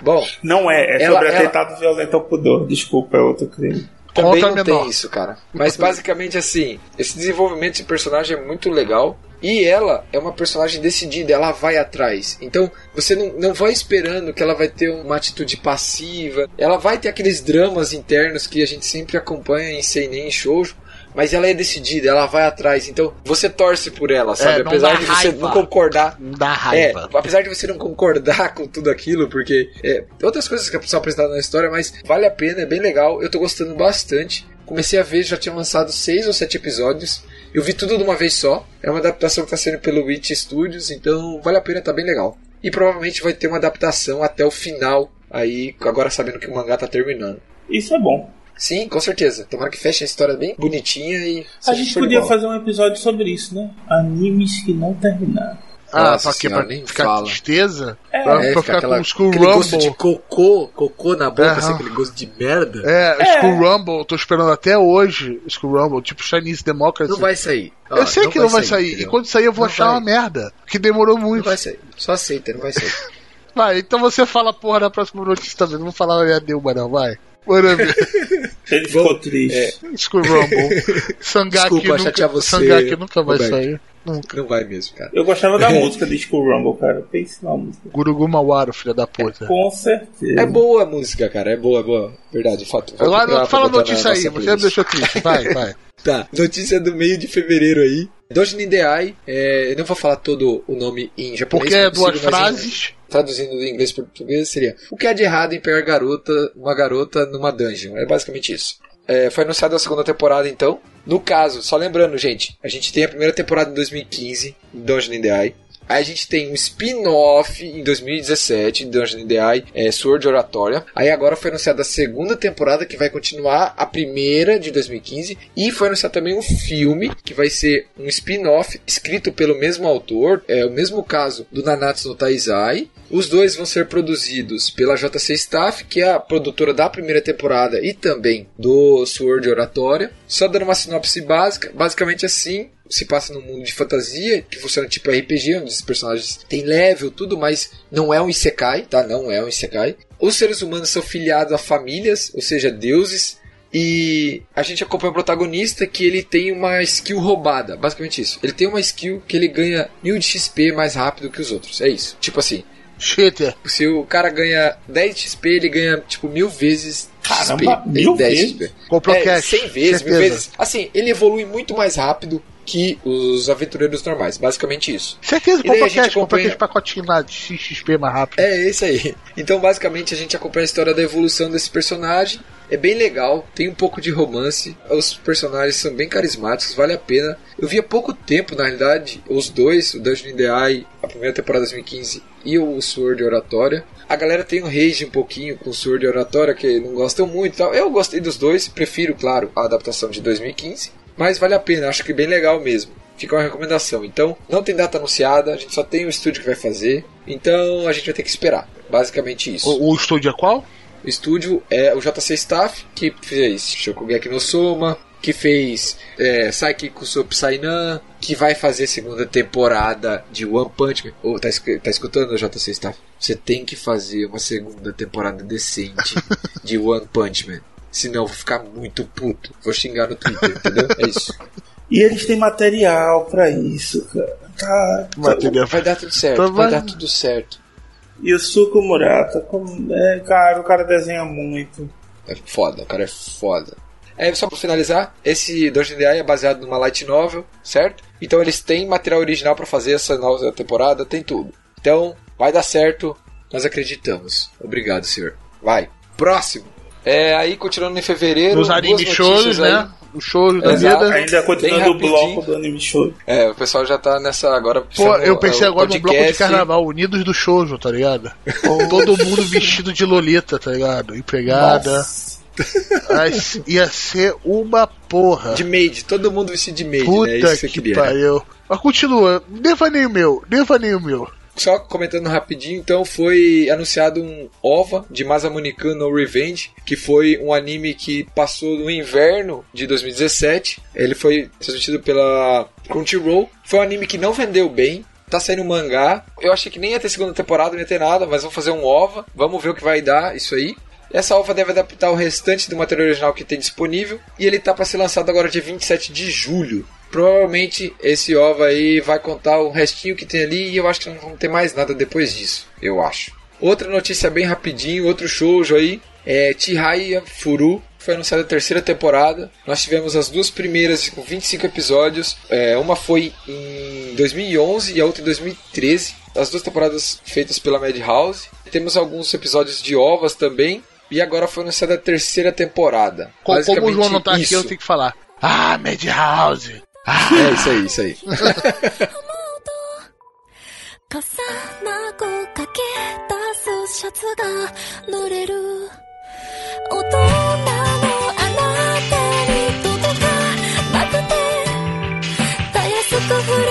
Bom, Não é, é Ela- sobre ela- atentado violento ao pudor. Desculpa, é outro crime. também Contra não menor. tem isso, cara. Mas basicamente assim, esse desenvolvimento de personagem é muito legal. E ela é uma personagem decidida, ela vai atrás. Então você não, não vai esperando que ela vai ter uma atitude passiva. Ela vai ter aqueles dramas internos que a gente sempre acompanha em Seinen e Shoujo. Mas ela é decidida, ela vai atrás. Então você torce por ela, sabe? É, Apesar de você raiva. não concordar Não dá é, raiva. apesar de você não concordar com tudo aquilo, porque é, outras coisas que são apresentadas na história, mas vale a pena, é bem legal. Eu tô gostando bastante. Comecei a ver, já tinha lançado seis ou sete episódios. Eu vi tudo de uma vez só. É uma adaptação que tá sendo pelo Witch Studios, então vale a pena, tá bem legal. E provavelmente vai ter uma adaptação até o final, aí agora sabendo que o mangá tá terminando. Isso é bom. Sim, com certeza. Tomara que feche a história bem bonitinha e. A gente podia fazer um episódio sobre isso, né? Animes que não terminaram. Ah, Nossa pra quê? Pra nem ficar fala. tristeza? É, pra, É, pra fica ficar aquela, com o Skull aquele gosto Rumble. de cocô, cocô na boca, assim, aquele gosto de merda. É, É. Skull Rumble, eu tô esperando até hoje Skull Rumble, tipo Chinese Democracy. Não vai sair. Ó, eu sei que não vai sair, entendeu? e quando sair eu vou Não achar vai. uma merda, que demorou Não muito. vai sair. Só aceita, não vai sair. Vai, então você fala porra na próxima notícia também, não vou falar minha Dilma não, vai. Ver. Ele ficou triste. Skull Rumble. Sangaki Desculpa nunca, Sangaki nunca vai Roberto. sair. Nunca. Não vai mesmo, cara. Eu gostava da música de Skull Rumble, cara. Pense na música. Gurugu Mawaro, filha da puta. Com certeza. É boa a música, cara. É boa, é boa. Verdade, fato. Agora procurar fala a pra notícia aí, você me playlist. deixou triste. Vai, vai. Tá, notícia do meio de fevereiro aí. Dojin Deai, é, eu não vou falar todo o nome em japonês. Porque é duas mas em- frases. traduzindo do inglês para português seria: O que há de errado em pegar garota, uma garota numa dungeon? É basicamente isso. É, foi anunciada a segunda temporada então. No caso, só lembrando, gente, a gente tem a primeira temporada em 2015, em Dungeon in the Eye. Aí a gente tem um spin-off em 2017, Dungeon Eye, é, Sword Oratoria. Aí agora foi anunciada a segunda temporada, que vai continuar a primeira de 2015. E foi anunciado também um filme, que vai ser um spin-off, escrito pelo mesmo autor. É o mesmo caso do Nanatsu no Taizai. Os dois vão ser produzidos pela JC Staff, que é a produtora da primeira temporada e também do Sword Oratoria. Só dando uma sinopse básica, basicamente assim, se passa num mundo de fantasia, que funciona tipo RPG, onde os personagens têm level, tudo, mas não é um Isekai, tá? Não é um Isekai. Os seres humanos são filiados a famílias, ou seja, deuses, e a gente acompanha o protagonista que ele tem uma skill roubada, basicamente isso. Ele tem uma skill que ele ganha mil de XP mais rápido que os outros, é isso. Tipo assim, Cheater. se o cara ganha 10 XP, ele ganha tipo mil vezes Caramba, XP. mil 10 vezes? XP. Comprou é, cash. 100 vezes, mil certeza. vezes. Assim, ele evolui muito mais rápido que os aventureiros normais, basicamente isso. Certeza, E daí a comprou gente cash, comprou acompanha- aqueles pacotinhos lá de XP mais rápido. É isso aí. Então, basicamente, a gente acompanha a história da evolução desse personagem. É bem legal, tem um pouco de romance. Os personagens são bem carismáticos, vale a pena. Eu vi há pouco tempo, na realidade, os dois, o Dungeon in the Eye, a primeira temporada de 2015 e o Sword Oratória. A galera tem um rage um pouquinho com o Sword Oratória, que não gostam muito e tal. Eu gostei dos dois, prefiro, claro, a adaptação de 2015. Mas vale a pena, acho que bem legal mesmo. Fica uma recomendação. Então, não tem data anunciada, a gente só tem o estúdio que vai fazer. Então, a gente vai ter que esperar. Basicamente isso. O, o estúdio é qual? O estúdio é o JC Staff, que fez Shokugeki no Soma, que fez é, Saiki Kuso Psynan, que vai fazer a segunda temporada de One Punch Man. Ô, tá, tá escutando, JC Staff? Você tem que fazer uma segunda temporada decente de One Punch Man. Senão eu vou ficar muito puto. Vou xingar no Twitter, entendeu? É isso. E eles têm material pra isso, cara. Tá. Material. Vai dar tudo certo, Então vai dar tudo certo. E o Suco Murata, como... é, cara, o cara desenha muito. É foda, o cara é foda. É, só pra finalizar, esse Dungeon DI é baseado numa light novel, certo? Então eles têm material original pra fazer essa nova temporada, tem tudo. Então, vai dar certo, nós acreditamos. Obrigado, senhor. Vai. Próximo. É, aí, continuando em fevereiro, Nos anime shows, aí. né? O show da Exato. vida. Ainda continuando o bloco do anime show. É, o pessoal já tá nessa agora. Pô, eu pensei o agora no bloco de podcast. carnaval, Unidos do Shoujo, tá ligado? Todo mundo vestido de Lolita, tá ligado? Empregada. Nossa. Ai, ia ser uma porra. De maid, todo mundo vestido de maid, Puta né? É isso que que né? pariu. Mas continua, devaneio meu, devaneio meu. Só comentando rapidinho, então foi anunciado um OVA de Masamune-kun no Revenge, que foi um anime que passou no inverno de 2017. Ele foi transmitido pela Crunchyroll. Foi um anime que não vendeu bem. Tá saindo um mangá. Eu achei que nem ia ter segunda temporada, não ia ter nada, mas vão fazer um OVA. Vamos ver o que vai dar isso aí. Essa OVA deve adaptar o restante do material original que tem disponível. E ele tá para ser lançado agora dia 27 de julho. Provavelmente esse OVA aí vai contar o restinho que tem ali e eu acho que não vão ter mais nada depois disso. Eu acho. Outra notícia bem rapidinho, outro shoujo aí. É Chihaya Furu. Foi anunciada a terceira temporada. Nós tivemos as duas primeiras com 25 episódios. É, uma foi em 2011 e a outra em 2013. As duas temporadas feitas pela Madhouse. Temos alguns episódios de ovas também. E agora foi anunciada a terceira temporada. Co- Como o João não tá aqui, isso. eu tenho que falar. Ah, Madhouse! Ah, É isso aí, isso aí. 重なこかけ出すシャツが濡れる大人のあなたに届かなくてたやすく触れてる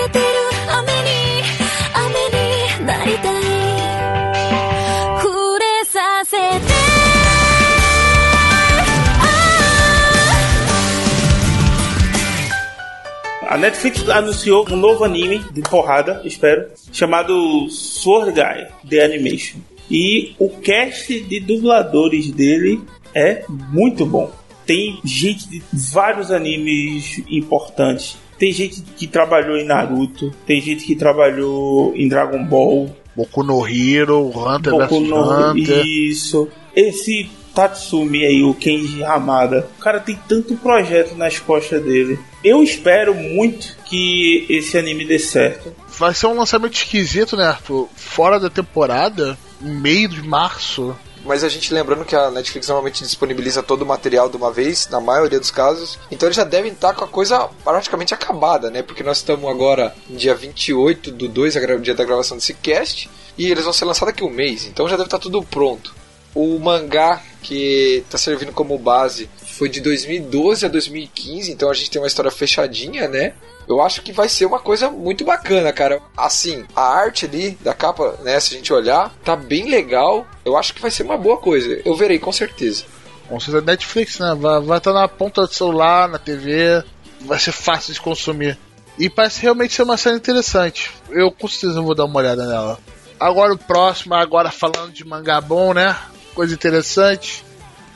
A Netflix anunciou um novo anime de porrada, espero, chamado Sword Guy The Animation. E o cast de dubladores dele é muito bom. Tem gente de vários animes importantes. Tem gente que trabalhou em Naruto, tem gente que trabalhou em Dragon Ball, Boku no Hero, Hunter Boku vs no Hunter. Isso. Esse Tatsumi aí, o Kenji Hamada, o cara tem tanto projeto nas costas dele. Eu espero muito que esse anime dê certo. Vai ser um lançamento esquisito, né, Arthur? Fora da temporada, em meio de março. Mas a gente lembrando que a Netflix normalmente disponibiliza todo o material de uma vez, na maioria dos casos. Então eles já devem estar com a coisa praticamente acabada, né? Porque nós estamos agora no dia 28 do 2, a gra- dia da gravação desse cast. E eles vão ser lançados daqui a um mês. Então já deve estar tudo pronto. O mangá que está servindo como base foi de 2012 a 2015, então a gente tem uma história fechadinha, né? Eu acho que vai ser uma coisa muito bacana, cara. Assim, a arte ali da capa, né, se a gente olhar, tá bem legal. Eu acho que vai ser uma boa coisa. Eu verei com certeza. Com certeza Netflix, né? Vai estar tá na ponta do celular, na TV. Vai ser fácil de consumir. E parece realmente ser uma série interessante. Eu com certeza vou dar uma olhada nela. Agora o próximo, agora falando de mangá bom, né? Coisa interessante.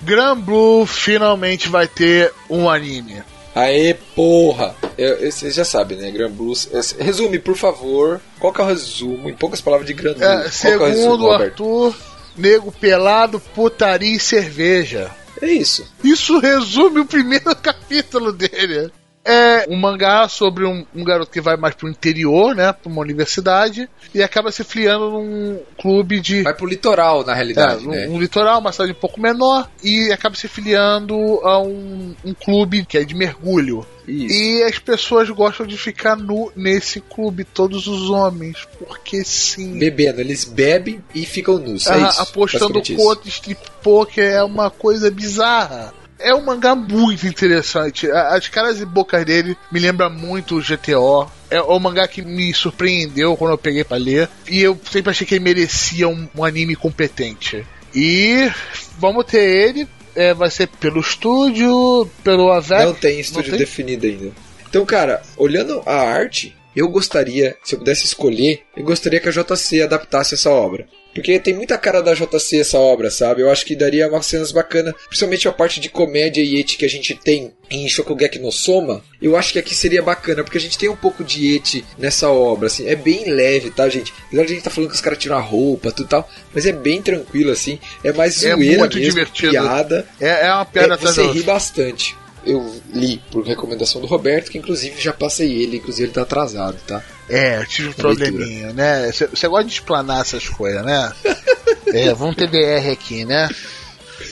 Gran Blue finalmente vai ter um anime. Aê, porra! Vocês já sabem, né? Gran Blues. é, Resume, por favor. Qual que é o resumo? Em poucas palavras de Gran Blue. É, que é o resumo, segundo? Arthur, nego pelado, putaria e cerveja. É isso. Isso resume o primeiro capítulo dele. É um mangá sobre um, um garoto que vai mais pro interior, né? Pra uma universidade, e acaba se filiando num clube de. Vai pro litoral, na É, realidade, um, né? um litoral, uma cidade um pouco menor, e acaba se filiando a um, um clube que é de mergulho. Isso. E as pessoas gostam de ficar nu nesse clube, todos os homens, porque sim. Bebendo, eles bebem e ficam nus. É Ah, isso. apostando contra strip poker é uma coisa bizarra. É um mangá muito interessante. As caras e bocas dele me lembram muito o GTO. É um mangá que me surpreendeu quando eu peguei pra ler. E eu sempre achei que ele merecia um, um anime competente. E vamos ter ele. é, vai ser pelo estúdio, pelo AVEC. Não tem estúdio tem? definido ainda. Então, cara, olhando a arte, eu gostaria, se eu pudesse escolher, eu gostaria que a JC adaptasse essa obra. Porque tem muita cara da JC essa obra, sabe? Eu acho que daria umas cenas bacanas, principalmente a parte de comédia e eti que a gente tem em Shokugeki no Soma. Eu acho que aqui seria bacana, porque a gente tem um pouco de eti nessa obra, assim. É bem leve, tá, gente? Apesar de a gente tá falando que os caras tiram a roupa, tudo e tal, mas é bem tranquilo, assim. É mais É zoeira muito mesmo, divertido. piada. É, é uma piada É, você ri bastante. Eu li por recomendação do Roberto, que inclusive já passei ele, inclusive ele tá atrasado, tá? É, eu tive um Na probleminha, né? Você gosta de explanar essas coisas, né? é, vamos ter DR aqui, né?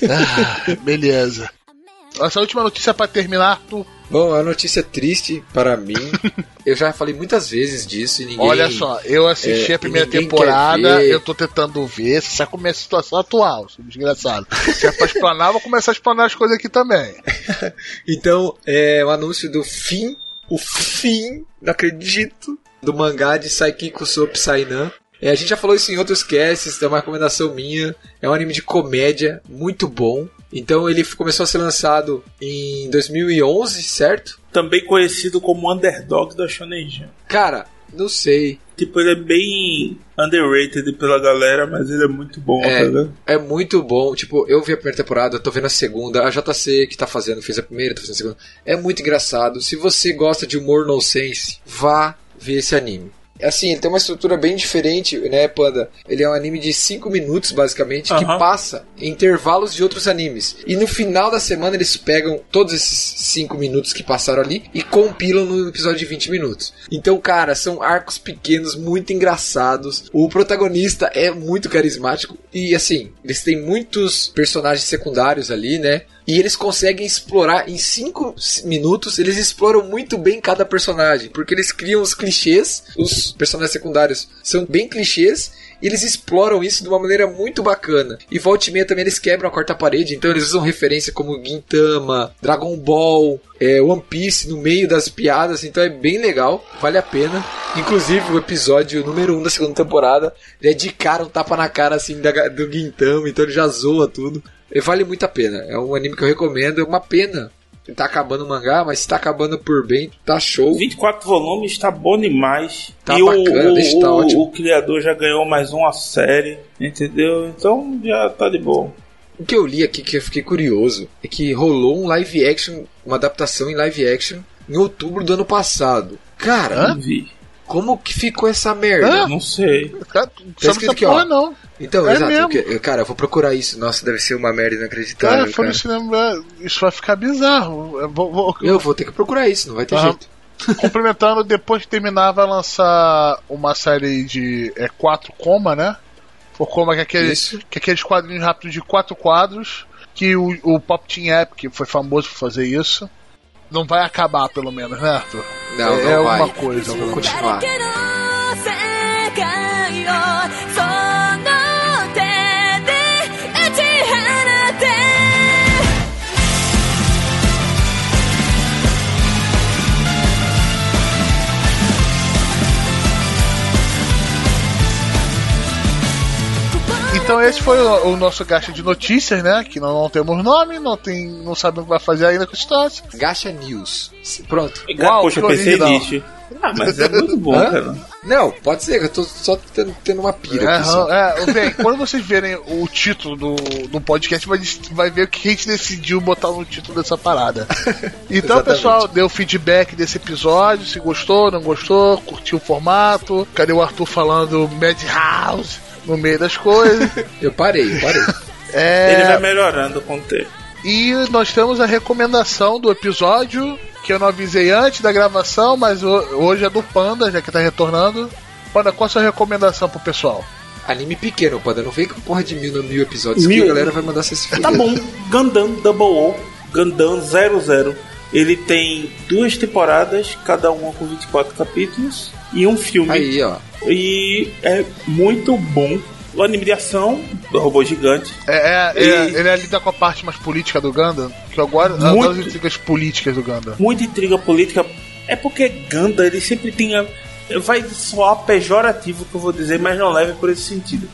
Ah, beleza. Essa última notícia pra terminar, tu. Bom, a notícia é triste para mim. eu já falei muitas vezes disso e ninguém. Olha só, eu assisti é, a primeira temporada, eu tô tentando ver, sabe como é a situação atual, seu desgraçado. Se é pra explanar, eu vou começar a explanar as coisas aqui também. Então, é o anúncio do fim, o fim, não acredito, do mangá de Saikiko so Psynan. É, a gente já falou isso em outros casts, é uma recomendação minha. É um anime de comédia muito bom. Então ele começou a ser lançado em 2011, certo? Também conhecido como Underdog da Shonen Jump. Cara, não sei. Tipo, ele é bem underrated pela galera, mas ele é muito bom, É. tá? É muito bom. Tipo, eu vi a primeira temporada, tô vendo a segunda. A JC que tá fazendo, fez a primeira, tá fazendo a segunda. É muito engraçado. Se você gosta de humor nonsense, vá ver esse anime. Assim, ele tem uma estrutura bem diferente, né, Panda? Ele é um anime de 5 minutos, basicamente, que Aham. passa em intervalos de outros animes. E no final da semana eles pegam todos esses 5 minutos que passaram ali e compilam no episódio de 20 minutos. Então, cara, são arcos pequenos, muito engraçados. O protagonista é muito carismático. E assim, eles têm muitos personagens secundários ali, né? E eles conseguem explorar em 5 minutos, eles exploram muito bem cada personagem, porque eles criam os clichês, os personagens secundários são bem clichês, e eles exploram isso de uma maneira muito bacana. E volta e meia também eles quebram a quarta parede, então eles usam referência como Gintama, Dragon Ball, é, One Piece no meio das piadas, então é bem legal, vale a pena. Inclusive o episódio número 1 um da segunda temporada, ele é de cara um tapa na cara assim da- do Gintama, então ele já zoa tudo. E vale muito a pena. É um anime que eu recomendo. É uma pena tá acabando o mangá, mas se tá acabando por bem, tá show. 24 volumes tá bom demais. Tá e bacana, o, o, tá o- ótimo. o criador já ganhou mais uma série, entendeu? Então já tá de boa. O que eu li aqui que eu fiquei curioso é que rolou um live action, uma adaptação em live action em outubro do ano passado. Cara. Como que ficou essa merda? Hã? Não sei. Tá sabe escrito aqui, porra ó. não. Então, É exato. mesmo. cara, eu vou procurar isso. Nossa, deve ser uma merda inacreditável, Cara, foi cara. no cinema, isso vai ficar bizarro. Eu vou, vou- Eu vou ter que procurar isso, não vai ter jeito. complementando, depois de terminar, vai lançar uma série de é, quatro coma, né? O coma que é, aquele, que é aqueles quadrinhos rápidos de quatro quadros. Que o, o Pop Team App, que foi famoso por fazer isso, não vai acabar, pelo menos, né, Arthur? Não, é não vai. uma coisa, pelo menos. continuar. Então esse foi o, o nosso gasto de notícias, né? Que nós não temos nome, não, tem, não sabemos o que vai fazer ainda com a história. Gacha News. Pronto. Uau, Poxa, eu que pensei original. nisso. Ah, mas é muito bom, Hã? cara. Não, pode ser, eu tô só tendo, tendo uma pira É, aqui. só. é, bem, quando vocês verem o título do, do podcast, vai, vai ver o que a gente decidiu botar no título dessa parada. Então, pessoal, deu feedback desse episódio, se gostou, não gostou, curtiu o formato. Cadê o Arthur falando Madhouse no meio das coisas? Eu parei, eu parei. É, Ele vai melhorando com o tempo. E nós temos a recomendação do episódio, que eu não avisei antes da gravação, mas ho- hoje é do Panda, já que tá retornando. Panda, qual a sua recomendação pro pessoal? Anime pequeno, pode não vem com porra de mil, mil episódios Mil? que a galera vai mandar você se fuder. Tá bom, Gundam Double O, Gundam 00. Ele tem duas temporadas, cada uma com 24 capítulos, e um filme. Aí, ó. E é muito bom. O anime de ação do robô gigante. É, é, é, ele lida com a parte mais política do Gundam, que eu agora Muito. as intrigas políticas do Gundam. Muita intriga política. É porque Gundam, ele sempre tinha. Vai soar pejorativo que eu vou dizer, mas não leve por esse sentido.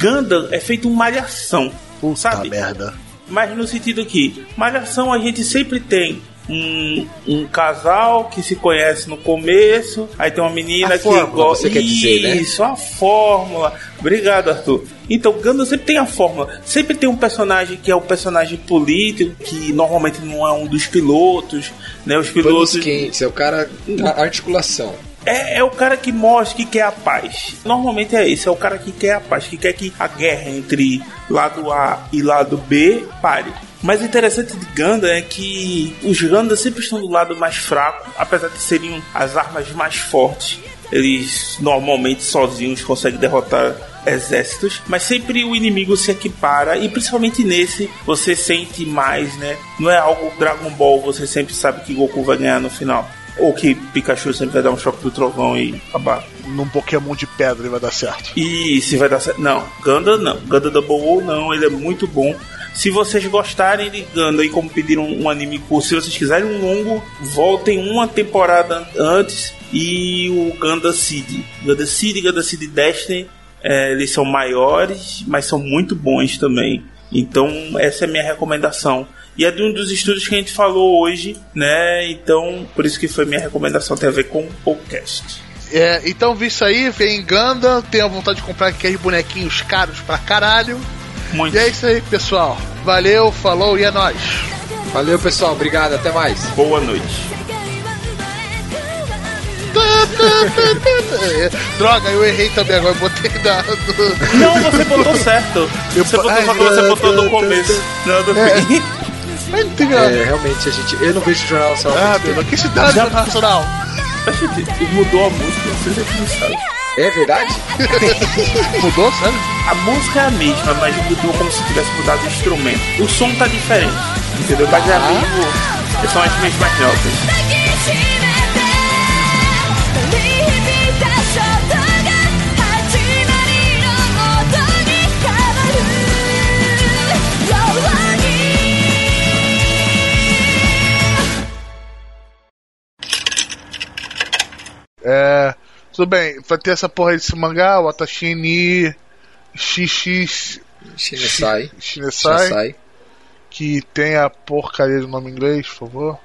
Gundam é feito uma malhação. Puta sabe? merda. Mas no sentido que, malhação a gente sempre tem um, um casal que se conhece no começo, aí tem uma menina A que gosta. você quer dizer, né? Isso, a fórmula. Obrigado, Arthur. Então, Gundam sempre tem a fórmula. Sempre tem um personagem que é o personagem político, que normalmente não é um dos pilotos, né? Os Panos pilotos. quentes, é o cara da articulação. É, é o cara que mostra que quer a paz. Normalmente é esse, é o cara que quer a paz, que quer que a guerra entre lado A e lado B pare. Mas o interessante de Gundam é que os Gundam sempre estão do lado mais fraco, apesar de serem as armas mais fortes. Eles normalmente sozinhos conseguem derrotar exércitos, mas sempre o inimigo se equipara e principalmente nesse você sente mais, né? Não é algo Dragon Ball, você sempre sabe que Goku vai ganhar no final. Ou que Pikachu sempre vai dar um choque do trovão e acabar. Num Pokémon de pedra ele vai dar certo. E se vai dar certo. Não, Gundam não. Gundam Double O não, ele é muito bom. Se vocês gostarem de Gundam e como pediram um anime curto, se vocês quiserem um longo, voltem uma temporada antes e o Gundam Seed. Gundam Seed e Gundam Seed Destiny, é, eles são maiores, mas são muito bons também. Então, essa é a minha recomendação. E é de um dos estudos que a gente falou hoje, né? Então, por isso que foi minha recomendação, tem a ver com o podcast. É, então vi isso aí, vem Gundam, tenho vontade de comprar aqueles bonequinhos caros pra caralho. Muito. E é isso aí, pessoal. Valeu, falou e é nóis. Valeu, pessoal. Obrigado, até mais. Boa noite. Droga, eu errei também agora, botei dado. Não, você botou certo. Eu... Você botou, Ai, só que você botou no começo, não no é. fim. Mas não tem nada. É, realmente, a gente. Eu não vejo jornal nacional. Ah, pelo que cidade jornal nacional? A mudou a música, você já não. É verdade? mudou, sabe? A música é a mesma, mas mudou como se tivesse mudado o instrumento. O som tá diferente, entendeu? Mas é mesmo. Ah. É São as mesmas notas. É, tudo bem, vai ter essa porra desse mangá, o Atashini XX Shinesai. Shinesai, que tem a porcaria do nome em inglês, por favor.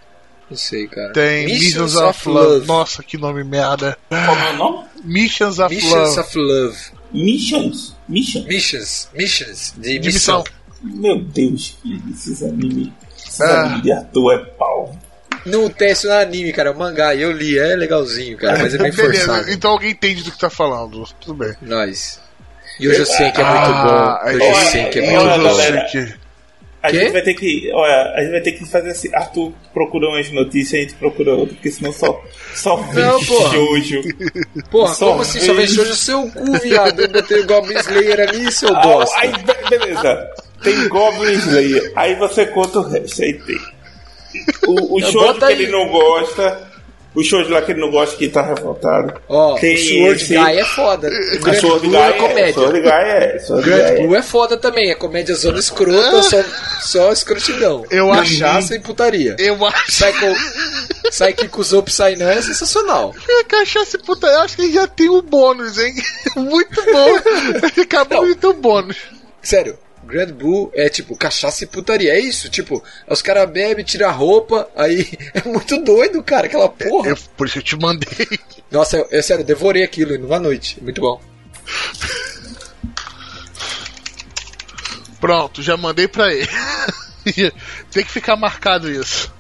Não sei, cara. Tem Missions, of, Love. Nossa, que nome merda. Como é o nome? Missions of Missions Love. of Love. Missions? Missions? Missions. Missions. De, De missão. missão. Meu Deus, que esses animes. Esses Ah. animes de ator é pau. Não tem isso no anime, cara. É um mangá. Eu li. É legalzinho, cara. Mas é bem Beleza, forçado. então alguém entende do que tá falando. Tudo bem. Nós. E hoje eu sei que é muito Ah, bom. Hoje eu sei que é muito olha, bom. galera. A Quê? gente vai ter que. Olha, a gente vai ter que fazer assim. Arthur procura umas notícias e a gente procura outra, porque senão só, só vem Não, porra. shoujo. Porra, Só como assim? Só vem shoujo seu cu, viado. Eu botei o Goblin Slayer ali, seu Ah, bosta. aí, be- beleza. Tem Goblin Slayer. Aí você conta o resto. Aí tem. O, o shoujo que aí. ele não gosta. O shoujo lá que ele não gosta, que tá revoltado. Ó, tem o Sword esse- Guy é foda. O O Grand Sword Blue Guy é comédia. Sword Guy é. Sword Guy Grand é. Blue é foda também, é comédia zona escrota, só, só escrotidão. Eu acho- Cachaça e putaria. Eu acho Psycho, Psyche Zop Sainan é sensacional. a cachaça e puta, eu acho que já tem um bônus, hein? Muito bom. Acabou de ter um bônus. Sério, Grand Blue é tipo cachaça e putaria. É isso, tipo, os caras bebem, tiram a roupa, aí é muito doido, cara, aquela porra. Eu- por isso eu te mandei. Nossa, eu, eu, sério, devorei aquilo numa noite. Muito bom. Pronto, já mandei pra ele. tem que ficar marcado isso.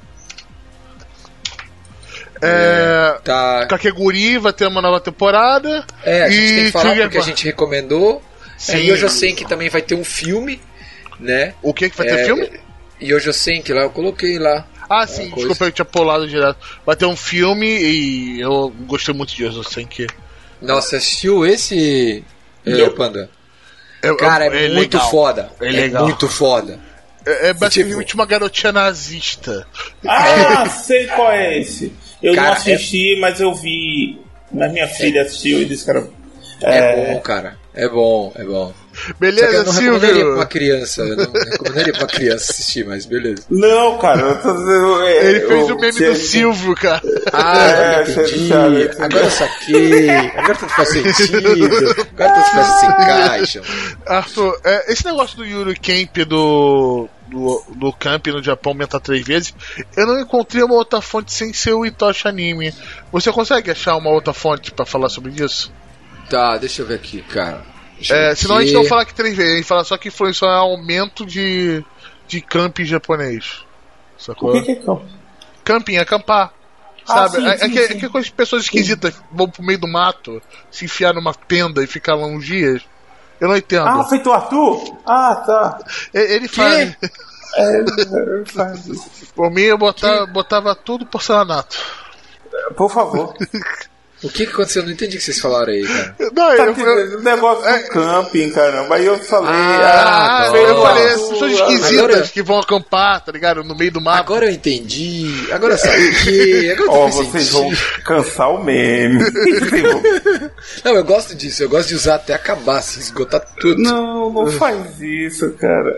É. Tá. Kakeguri vai ter uma nova temporada. É, a gente e tem que falar porque a gente recomendou. Sim. É, e hoje eu sei que também vai ter um filme, né? O que que vai ter É, filme? E hoje eu sei que lá eu coloquei lá. Ah, sim, coisa. desculpa, eu tinha pulado direto. Vai ter um filme e eu gostei muito de que. Nossa, assistiu esse é, Não. Panda? É, Cara, é, muito legal. foda. É legal. muito foda. É, é basicamente Tipo- uma garotinha nazista. Ah, sei qual é esse. Eu Cara, não assisti, mas eu vi. Mas minha filha assistiu e disse que era. É, bom, cara. É bom, é bom. Só que eu Beleza, não recomendaria pra uma Silvio? criança. Eu não recomendaria pra uma criança assistir, mas beleza. Não, cara, eu tô dizendo. é, Ele fez eu- o meme do Silvio, cara. Ah, É, eu entendi. sabe. Agora eu saquei. Agora tudo faz sentido. Agora tudo faz se encaixam. Arthur, é, esse negócio do Yuri Camp do, do, do Camp no Japão aumentar três vezes, eu não encontrei uma outra fonte sem ser o Itoshi Anime. Você consegue achar uma outra fonte pra falar sobre isso? Tá, deixa eu ver aqui, cara. Deixa É, senão a gente não fala que três vezes, a gente fala só que influenciou em aumento de, de camping japonês. Sacou? O que que é campo? Camping, acampar. Ah, Sabe? sim, é, é sim, que, sim. é de pessoas esquisitas vão pro meio do mato, se enfiar numa tenda e ficar lá uns dias. Eu não entendo. Ah, feito o Arthur? Ah, tá. E- Ele faz. É, é. Por mim, eu botava, botava tudo porcelanato. Por favor. O que, que aconteceu? Eu não entendi o que vocês falaram aí, cara. Não, Tá eu, eu, entendendo? O negócio do camping, caramba. Aí eu falei. Ah, ah, não. eu falei, essas pessoas esquisitas Agora- que vão acampar, tá ligado? No meio do mato. Agora eu entendi. Agora eu saquei. Agora Ó, faz vocês sentido. vão cansar o meme. Não, eu gosto disso. Eu gosto de usar até acabar, assim, esgotar tudo. não, não faz isso, cara.